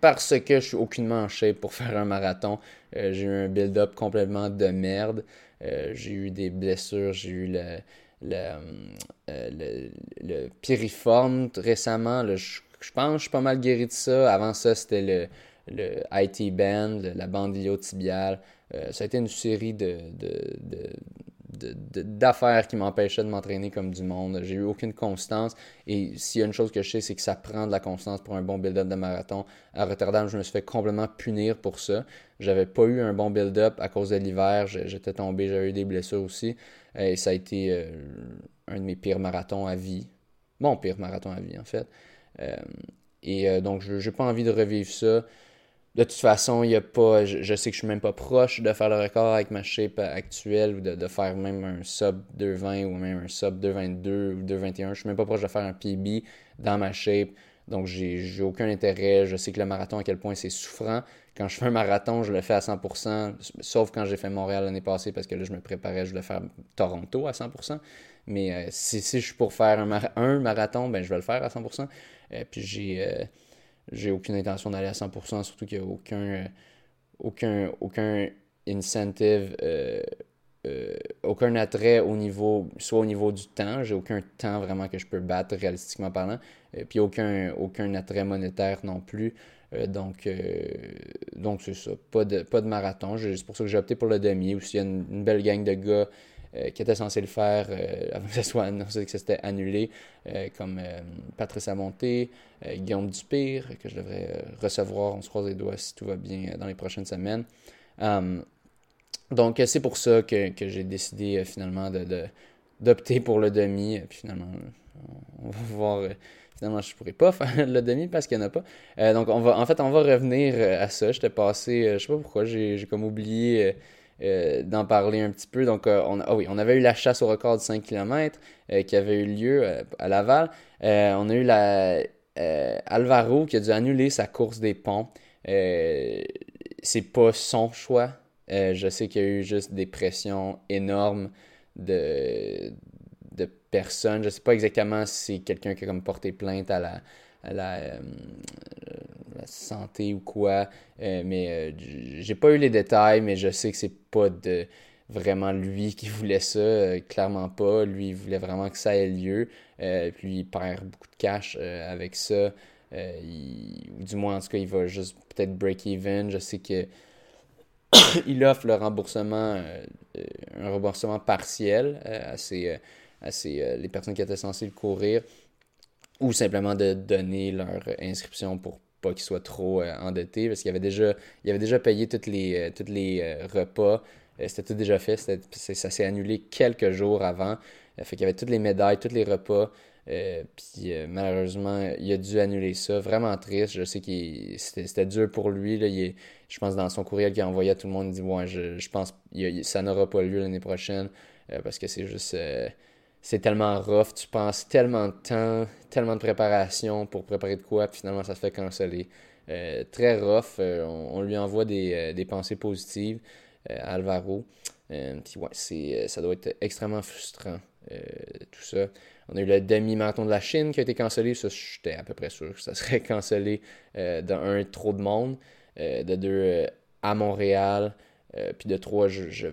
Parce que je suis aucunement en shape pour <laughs> faire un marathon. j'ai eu un build-up complètement de merde. j'ai eu des blessures, j'ai eu le, le, le, piriforme récemment. je, pense que je suis pas mal guéri de ça. Avant ça, c'était le, le IT band, la bande iliotibiale. Euh, ça a été une série de, d'affaires qui m'empêchaient de m'entraîner comme du monde. J'ai eu aucune constance. Et s'il y a une chose que je sais, c'est que ça prend de la constance pour un bon build-up de marathon. À Rotterdam, je me suis fait complètement punir pour ça. J'avais pas eu un bon build-up à cause de l'hiver. J'étais tombé, j'avais eu des blessures aussi. Et ça a été euh, un de mes pires marathons à vie. Mon pire marathon à vie, en fait. Euh, et donc, je n'ai pas envie de revivre ça de toute façon, il y a pas. Je, sais que je suis même pas proche de faire le record avec ma shape actuelle ou de, faire même un sub 220 ou même un sub 222 ou 221. Je suis même pas proche de faire un PB dans ma shape. Donc j'ai aucun intérêt. Je sais que le marathon, à quel point c'est souffrant. Quand je fais un marathon, je le fais à 100%, sauf quand j'ai fait Montréal l'année passée parce que là, je me préparais, je voulais faire Toronto à 100%. Mais euh, si, si, je suis pour faire un, marathon, ben, je vais le faire à 100%. Euh, puis j'ai. Euh, j'ai aucune intention d'aller à 100%, surtout qu'il n'y a aucun, euh, aucun, aucun incentive, euh, euh, aucun attrait au niveau, soit au niveau du temps, j'ai aucun temps vraiment que je peux battre réalistiquement parlant, puis aucun, aucun attrait monétaire non plus. donc, donc c'est ça. Pas de, pas de marathon. C'est pour ça que j'ai opté pour le demi. Aussi, il y a une belle gang de gars euh, qui était censé le faire euh, avant que ça soit annoncé que c'était annulé, euh, comme Patrice Amonté, Guillaume Dupire, que je devrais recevoir, on se croise les doigts si tout va bien dans les prochaines semaines. donc c'est pour ça que, que j'ai décidé finalement de, d'opter pour le demi. Puis finalement, on va voir. finalement, je pourrais pas faire <laughs> le demi parce qu'il n'y en a pas. donc, on va, en fait, on va revenir à ça. J'étais passé, je sais pas pourquoi, j'ai comme oublié euh, d'en parler un petit peu. Donc, euh, on, ah oui, on avait eu la chasse au record de 5 km euh, qui avait eu lieu à Laval. on a eu la, Alvaro qui a dû annuler sa course des ponts. c'est pas son choix. je sais qu'il y a eu juste des pressions énormes de, de personnes. Je sais pas exactement si c'est quelqu'un qui a comme porté plainte à la, la santé ou quoi. Euh, mais euh, j'ai pas eu les détails, mais je sais que c'est pas vraiment lui qui voulait ça, euh, clairement pas. Lui, voulait vraiment que ça ait lieu. puis il perd beaucoup de cash avec ça. ou du moins, en tout cas, il va juste peut-être break even. Je sais que <coughs> il offre le remboursement, un remboursement partiel à, les personnes qui étaient censées courir ou simplement de donner leur inscription pour qu'il soit trop euh, endetté parce qu'il avait déjà il avait déjà payé tous les, euh, toutes les euh, repas. C'était tout déjà fait. Ça s'est annulé quelques jours avant. fait qu'il y avait toutes les médailles, tous les repas. puis malheureusement, il a dû annuler ça. Vraiment triste. Je sais que c'était dur pour lui. Là. Je pense dans son courriel qu'il a envoyé à tout le monde, il dit ouais, je, je pense que ça n'aura pas lieu l'année prochaine parce que c'est juste c'est tellement rough, tu penses tellement de temps, tellement de préparation pour préparer de quoi, puis finalement ça se fait canceller. Euh, très rough, euh, on, lui envoie des, euh, pensées positives à Alvaro. ouais, ça doit être extrêmement frustrant, tout ça. On a eu le demi-marathon de la Chine qui a été cancellé, ça j'étais à peu près sûr que ça <laughs> serait cancellé de un, trop de monde, de deux, à Montréal, puis de trois, je je,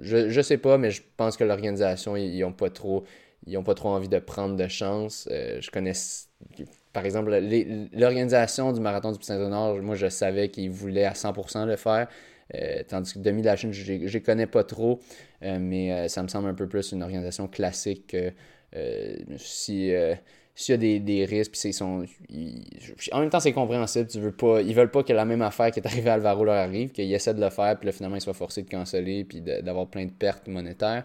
je sais pas, mais je pense que l'organisation, ils n'ont pas trop ils ont pas trop envie de prendre de chance. Euh, je connais, par exemple, l'organisation du marathon du Saint-Honor, moi, je savais qu'ils voulaient à 100% le faire. Euh, tandis que Demi de la Chine, je ne connais pas trop, euh, mais ça me semble un peu plus une organisation classique. si, s'il y a des, des risques, puis sont, en même temps, c'est compréhensible. Tu veux pas, ils veulent pas que la même affaire qui est arrivée à Alvaro leur arrive, qu'ils essaient de le faire, puis finalement, ils soient forcés de canceller, puis d'avoir plein de pertes monétaires.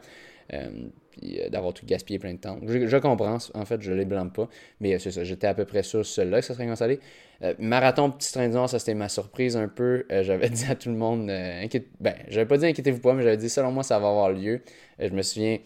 Euh, puis euh, d'avoir tout gaspillé plein de temps. Je, comprends, en fait, je les blâme pas, mais c'est ça, j'étais à peu près sûr celui-là que ça serait cancellé. marathon Petit Train du Nord, ça c'était ma surprise un peu. j'avais <laughs> dit à tout le monde, inquiète... ben, j'avais pas dit inquiétez-vous pas, mais j'avais dit selon moi ça va avoir lieu. je me souviens,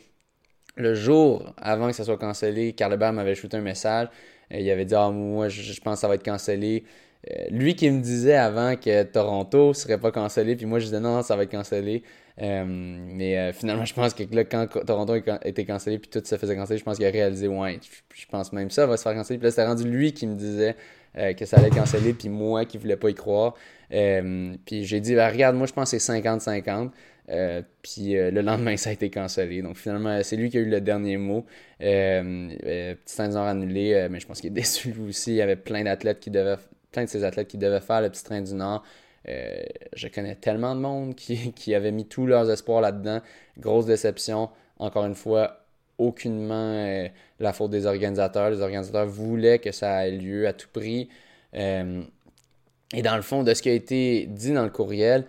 le jour avant que ça soit cancellé, Carl m'avait shooté un message. Euh, il avait dit Ah, moi, je, pense que ça va être cancellé. Euh, lui qui me disait avant que Toronto serait pas cancellé, puis moi je disais non, ça va être cancellé. Euh, mais finalement, <laughs> je pense que là, quand Toronto a été cancellé, puis tout se faisait canceller, je pense qu'il a réalisé Ouais, je pense même ça va se faire canceller. Puis là, c'était rendu lui qui me disait que ça allait être cancellé, puis moi qui voulais pas y croire. puis j'ai dit bah, Regarde, moi je pense que c'est 50-50. Euh, puis euh, le lendemain, <laughs> ça a été cancellé. Donc finalement, c'est lui qui a eu le dernier mot. Euh, petit train du Nord annulé, mais je pense qu'il est <laughs> déçu lui aussi. Il y avait plein d'athlètes qui devaient, plein de ces athlètes qui devaient faire le petit train du Nord. je connais tellement de monde qui, <laughs> qui avait mis tous leurs espoirs là-dedans. Grosse déception. Encore une fois, aucunement la faute des organisateurs. Les organisateurs voulaient que ça ait lieu à tout prix. et dans le fond, de ce qui a été dit dans le courriel,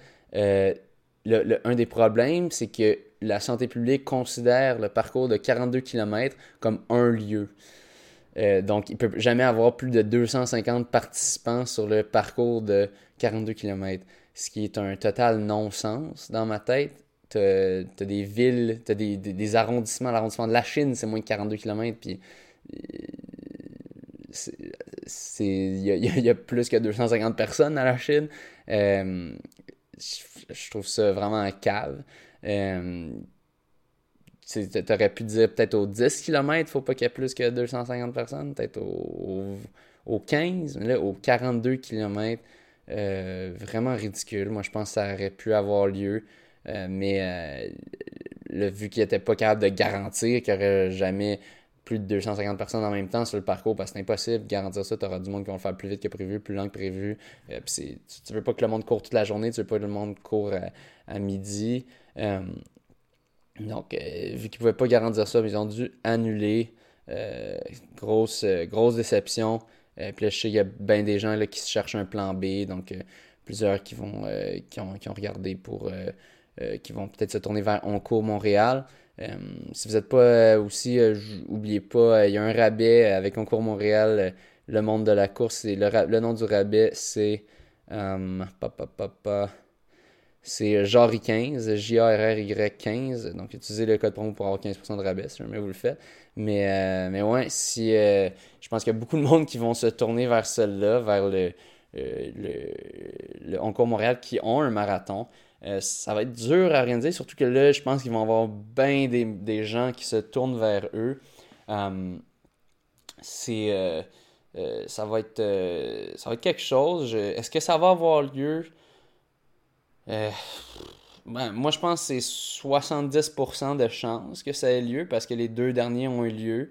un des problèmes, c'est que la santé publique considère le parcours de 42 km comme un lieu. Euh, donc, il ne peut jamais avoir plus de 250 participants sur le parcours de 42 km, ce qui est un total non-sens dans ma tête. Tu as, des villes, tu as des, arrondissements. L'arrondissement de la Chine, c'est moins de 42 km, puis il y, a plus que 250 personnes à la Chine. Euh, je trouve ça vraiment un cave. Euh, tu aurais pu dire peut-être aux 10 km, faut pas qu'il y ait plus que 250 personnes, peut-être aux, 15, mais là, aux 42 km, euh, vraiment ridicule. Moi, je pense que ça aurait pu avoir lieu, euh, mais le, vu qu'il n'était pas capable de garantir qu'il n'y aurait jamais plus de 250 personnes en même temps sur le parcours parce que c'est impossible de garantir ça. Tu auras du monde qui va le faire plus vite que prévu, plus lent que prévu. Euh, tu, tu veux pas que le monde court toute la journée, tu veux pas que le monde court à, midi. Euh, donc, euh, vu qu'ils pouvaient pas garantir ça, ils ont dû annuler. grosse, grosse déception. puis là, je sais qu'il y a bien des gens qui cherchent un plan B. Donc, plusieurs qui vont qui ont, regardé pour. qui vont peut-être se tourner vers Oncourt Montréal. Euh, si vous n'êtes pas euh, aussi, euh, n'oubliez pas, il y a un rabais avec Concours Montréal, le monde de la course. Le, le, nom du rabais, c'est. c'est JARY 15, J-A-R-R-Y 15. Donc, utilisez le code promo pour avoir 15% de rabais si jamais vous le faites. Mais, mais ouais, si, je pense qu'il y a beaucoup de monde qui vont se tourner vers celle-là, vers le, Concours Montréal qui ont un marathon. Euh, ça va être dur à organiser, surtout que là, je pense qu'ils vont avoir bien des, gens qui se tournent vers eux. Euh, c'est. Euh, ça, va être, ça va être quelque chose. Est-ce que ça va avoir lieu? Ben, moi, je pense que c'est 70% de chances que ça ait lieu parce que les deux derniers ont eu lieu.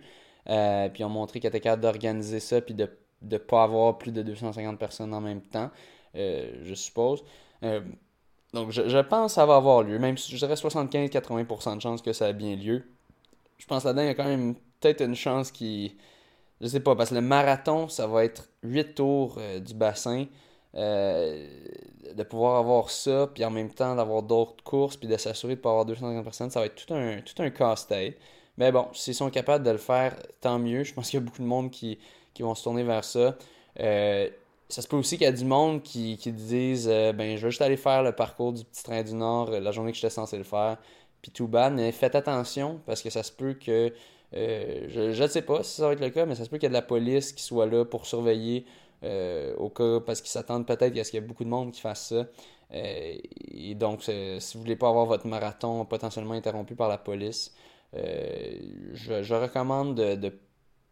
puis ont montré qu'ils étaient capables d'organiser ça puis de ne pas avoir plus de 250 personnes en même temps, je suppose. Donc, je, pense que ça va avoir lieu, même si je dirais 75-80% de chances que ça a bien lieu. Je pense là-dedans, il y a quand même peut-être une chance qui. Je sais pas, parce que le marathon, ça va être 8 tours euh, du bassin. Euh, de pouvoir avoir ça, puis en même temps d'avoir d'autres courses, puis de s'assurer de pas avoir 250 personnes, ça va être tout un, tout un casse-tête. Mais bon, s'ils sont capables de le faire, tant mieux. Je pense qu'il y a beaucoup de monde qui, qui vont se tourner vers ça. Euh, ça se peut aussi qu'il y a du monde qui, qui disent euh, ben je vais juste aller faire le parcours du petit train du Nord euh, la journée que j'étais censé le faire. Puis tout bad, mais faites attention parce que ça se peut que euh, je ne sais pas si ça va être le cas, mais ça se peut qu'il y ait de la police qui soit là pour surveiller au cas parce qu'ils s'attendent peut-être à ce qu'il y ait beaucoup de monde qui fasse ça. et donc, si vous voulez pas avoir votre marathon potentiellement interrompu par la police, je, je, recommande de, de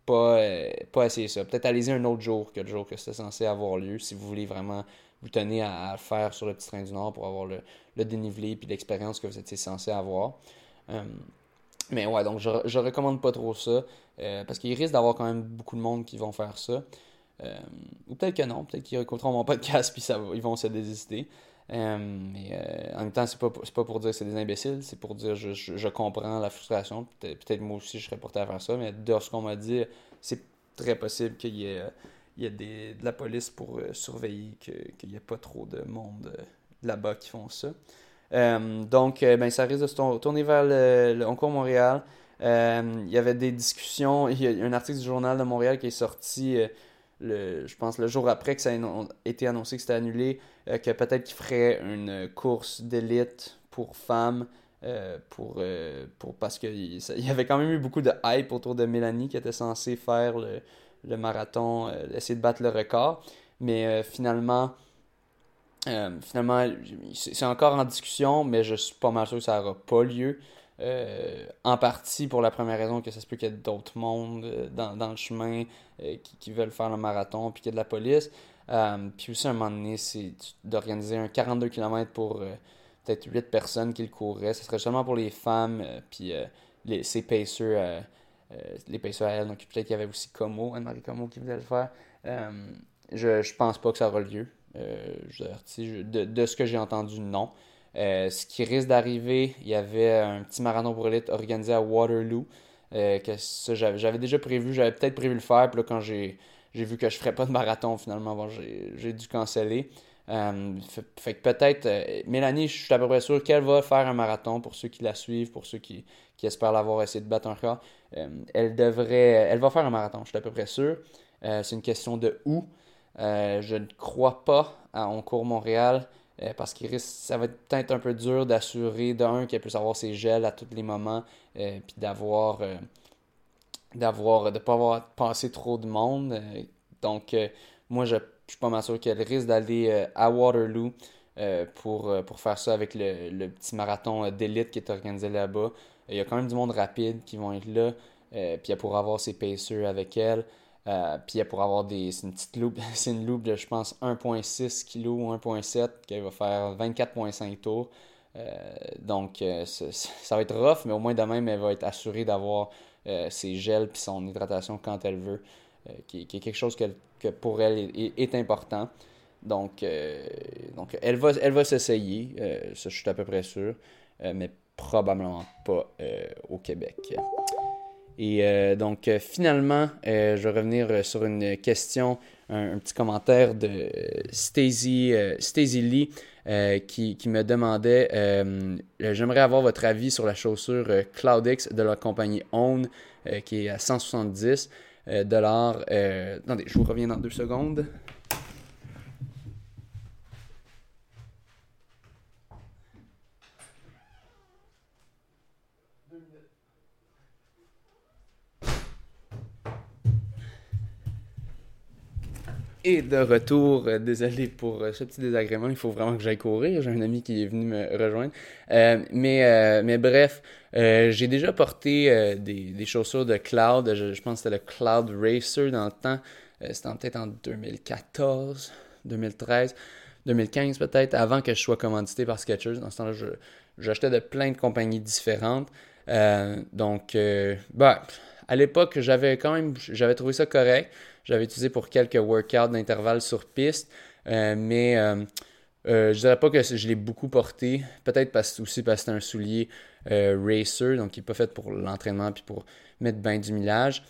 pas, euh, pas essayer ça. Peut-être allez-y un autre jour que le jour que c'était censé avoir lieu si vous voulez vraiment vous tenir à, faire sur le petit train du Nord pour avoir le, le dénivelé et l'expérience que vous étiez censé avoir. Euh, mais ouais, donc je, je recommande pas trop ça euh, parce qu'il risque d'avoir quand même beaucoup de monde qui vont faire ça. ou peut-être que non, peut-être qu'ils écouteront mon podcast puis ça, ils vont se désister. Euh, euh, en même temps, c'est pas, pas pour dire que c'est des imbéciles, c'est pour dire je, je, comprends la frustration. Peut-être moi aussi je serais porté à faire ça, mais de ce qu'on m'a dit, c'est très possible qu'il y ait, il y ait de la police pour surveiller qu'il n'y ait pas trop de monde là-bas qui font ça. donc, ben, ça risque de se tourner vers le, le Concours Montréal. il y avait des discussions. Il y a un article du Journal de Montréal qui est sorti je pense le jour après que ça a été annoncé que c'était annulé, euh, que peut-être qu'il ferait une course d'élite pour femmes. Euh, pour, euh, pour, parce qu'il y avait quand même eu beaucoup de hype autour de Mélanie qui était censée faire le, marathon, essayer de battre le record. Mais finalement, finalement c'est encore en discussion, mais je suis pas mal sûr que ça n'aura pas lieu. Euh, en partie pour la première raison que ça se peut qu'il y ait d'autres mondes euh, dans, le chemin euh, qui, veulent faire le marathon, puis qu'il y ait de la police. puis aussi, à un moment donné, c'est d'organiser un 42 km pour peut-être 8 personnes qui le courraient. Ce serait seulement pour les femmes, puis les, ces les à elle. Donc peut-être qu'il y avait aussi Como, Anne-Marie Como qui voulait le faire. je, je pense pas que ça aura lieu. de, de ce que j'ai entendu, non. Euh, ce qui risque d'arriver, il y avait un petit marathon pour élite organisé à Waterloo. Euh, que j'avais déjà prévu, j'avais peut-être prévu le faire, puis là, quand j'ai vu que je ferais pas de marathon, finalement, j'ai dû canceller. Euh, fait, que peut-être, Mélanie, je suis à peu près sûr qu'elle va faire un marathon pour ceux qui la suivent, pour ceux qui, qui espèrent l'avoir essayé de battre un record. elle devrait, elle va faire un marathon, je suis à peu près sûr. C'est une question de où. je ne crois pas à Oncourt Montréal. Euh, parce que ça va être peut-être un peu dur d'assurer d'un qu'elle puisse avoir ses gels à tous les moments, euh, puis d'avoir, euh, d'avoir, de pas avoir passé trop de monde. donc, moi, je, suis pas mal sûr qu'elle risque d'aller à Waterloo pour, pour faire ça avec le, le petit marathon d'élite qui est organisé là-bas. Il y a quand même du monde rapide qui vont être là, puis elle pourra avoir ses pacers avec elle. Euh, puis elle pourra avoir des. C'est une petite loupe. <laughs> C'est une loupe de, je pense, 1.6 kg ou 1.7 qui va faire 24.5 tours. Euh, donc, euh, ça va être rough, mais au moins de même, elle va être assurée d'avoir ses gels puis son hydratation quand elle veut, qui, est quelque chose que, pour elle est, important. Donc, donc elle va, elle va s'essayer, ça je suis à peu près sûr, mais probablement pas au Québec. Et euh, donc, euh, finalement, euh, je vais revenir sur une question, un, petit commentaire de Stacy, Lee qui, qui, me demandait J'aimerais avoir votre avis sur la chaussure CloudX de la compagnie Own qui est à 170 dollars. attendez, je vous reviens dans deux secondes. Et de retour, euh, désolé pour euh, ce petit désagrément, il faut vraiment que j'aille courir. J'ai un ami qui est venu me rejoindre. Euh, mais, mais bref, j'ai déjà porté des, des, chaussures de Cloud. Je, pense que c'était le Cloud Racer dans le temps. c'était peut-être en 2014, 2013, 2015 peut-être, avant que je sois commandité par Skechers. Dans ce temps-là, j'achetais de plein de compagnies différentes. donc, bah, à l'époque, j'avais quand même, j'avais trouvé ça correct. J'avais utilisé pour quelques workouts d'intervalle sur piste, euh, mais euh, euh, je dirais pas que je l'ai beaucoup porté. Peut-être parce, aussi parce que c'est un soulier racer, donc qui n'est pas fait pour l'entraînement puis pour mettre bien du millage.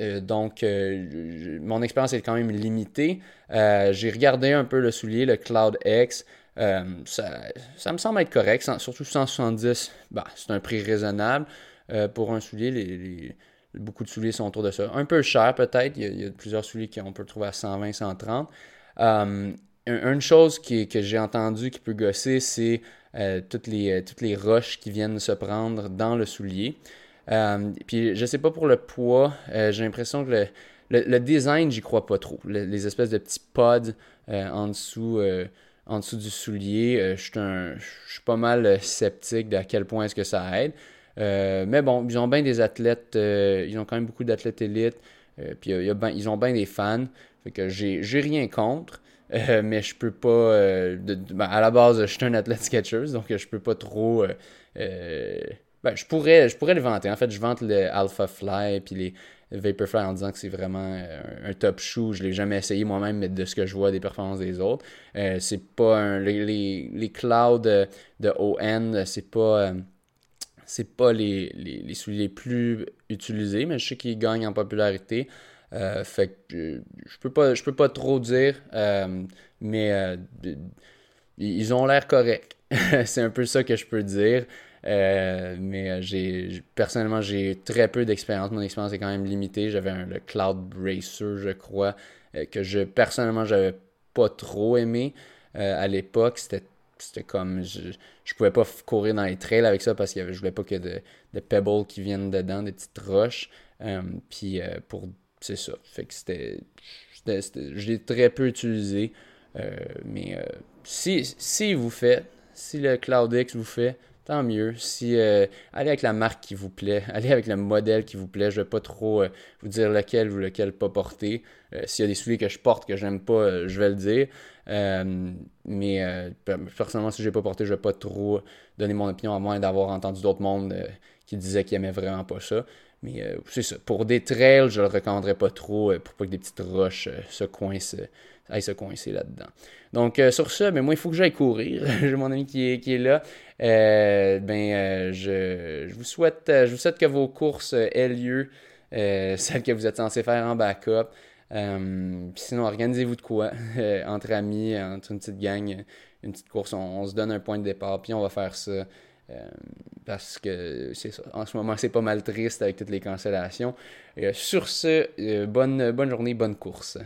donc, mon expérience est quand même limitée. J'ai regardé un peu le soulier, le Cloud X. Ça, me semble être correct, surtout 170, bah, c'est un prix raisonnable pour un soulier. Beaucoup de souliers sont autour de ça. Un peu cher peut-être. Il, y a plusieurs souliers qu'on peut trouver à 120, 130. Euh, une chose que j'ai entendu qui peut gosser, c'est euh, toutes, les, euh, toutes les roches qui viennent se prendre dans le soulier. puis je sais pas pour le poids, j'ai l'impression que le, le, design, j'y crois pas trop. les espèces de petits pods en dessous en dessous du soulier, je suis pas mal sceptique de à quel point est-ce que ça aide. Euh, mais bon, ils ont bien des athlètes, euh, ils ont quand même beaucoup d'athlètes élites, euh, puis ben, ils ont bien des fans. Fait que j'ai rien contre. <laughs> mais je peux pas. Ben, à la base, je suis un athlète Sketchers, donc je peux pas trop. Ben, je pourrais, je pourrais les vanter. En fait, je vante le Alpha Fly puis les Vaporfly en disant que c'est vraiment un, top shoe. Je l'ai jamais essayé moi-même, mais de ce que je vois des performances des autres, c'est pas un, les, les, les, clouds de ON, c'est pas c'est pas les, les, souliers les plus utilisés, mais je sais qu'ils gagnent en popularité. fait que je, peux pas je peux pas trop dire, mais ils ont l'air corrects. <laughs> c'est un peu ça que je peux dire. Euh, mais j'ai personnellement j'ai très peu d'expérience. Mon expérience est quand même limitée. J'avais le Cloud Racer, je crois, euh, que je personnellement j'avais pas trop aimé euh, à l'époque. C'était c'était comme je, je pouvais pas courir dans les trails avec ça parce que je voulais pas que de, de pebbles qui viennent dedans, des petites roches. puis pour c'est ça. Fait que c'était je l'ai très peu utilisé. mais si, si vous faites, si le CloudX vous fait, tant mieux. Si euh, allez avec la marque qui vous plaît, <laughs> allez avec le modèle qui vous plaît. Je vais pas trop euh, vous dire lequel ou lequel pas porter. Euh, s'il y a des souliers que je porte que j'aime pas, je vais le dire. mais personnellement, si j'ai pas porté, je vais pas trop donner mon opinion à moins d'avoir entendu d'autres mondes qui disaient qu'ils aimaient vraiment pas ça. Mais c'est ça. Pour des trails, je le recommanderais pas trop pour pas que des petites roches se coincent se coincer là-dedans. Donc, sur ça, mais ben, moi, il faut que j'aille courir. <laughs> J'ai mon ami qui est là. Euh, ben, euh, je, je, vous souhaite, je vous souhaite que vos courses aient lieu, <laughs> celles que vous êtes censé faire en backup. sinon, organisez-vous de quoi <laughs> entre amis, entre une petite gang, une petite course. On, se donne un point de départ, puis on va faire ça. parce que c'est. En ce moment, c'est pas mal triste avec toutes les cancellations. sur ce, bonne, bonne journée, bonne course.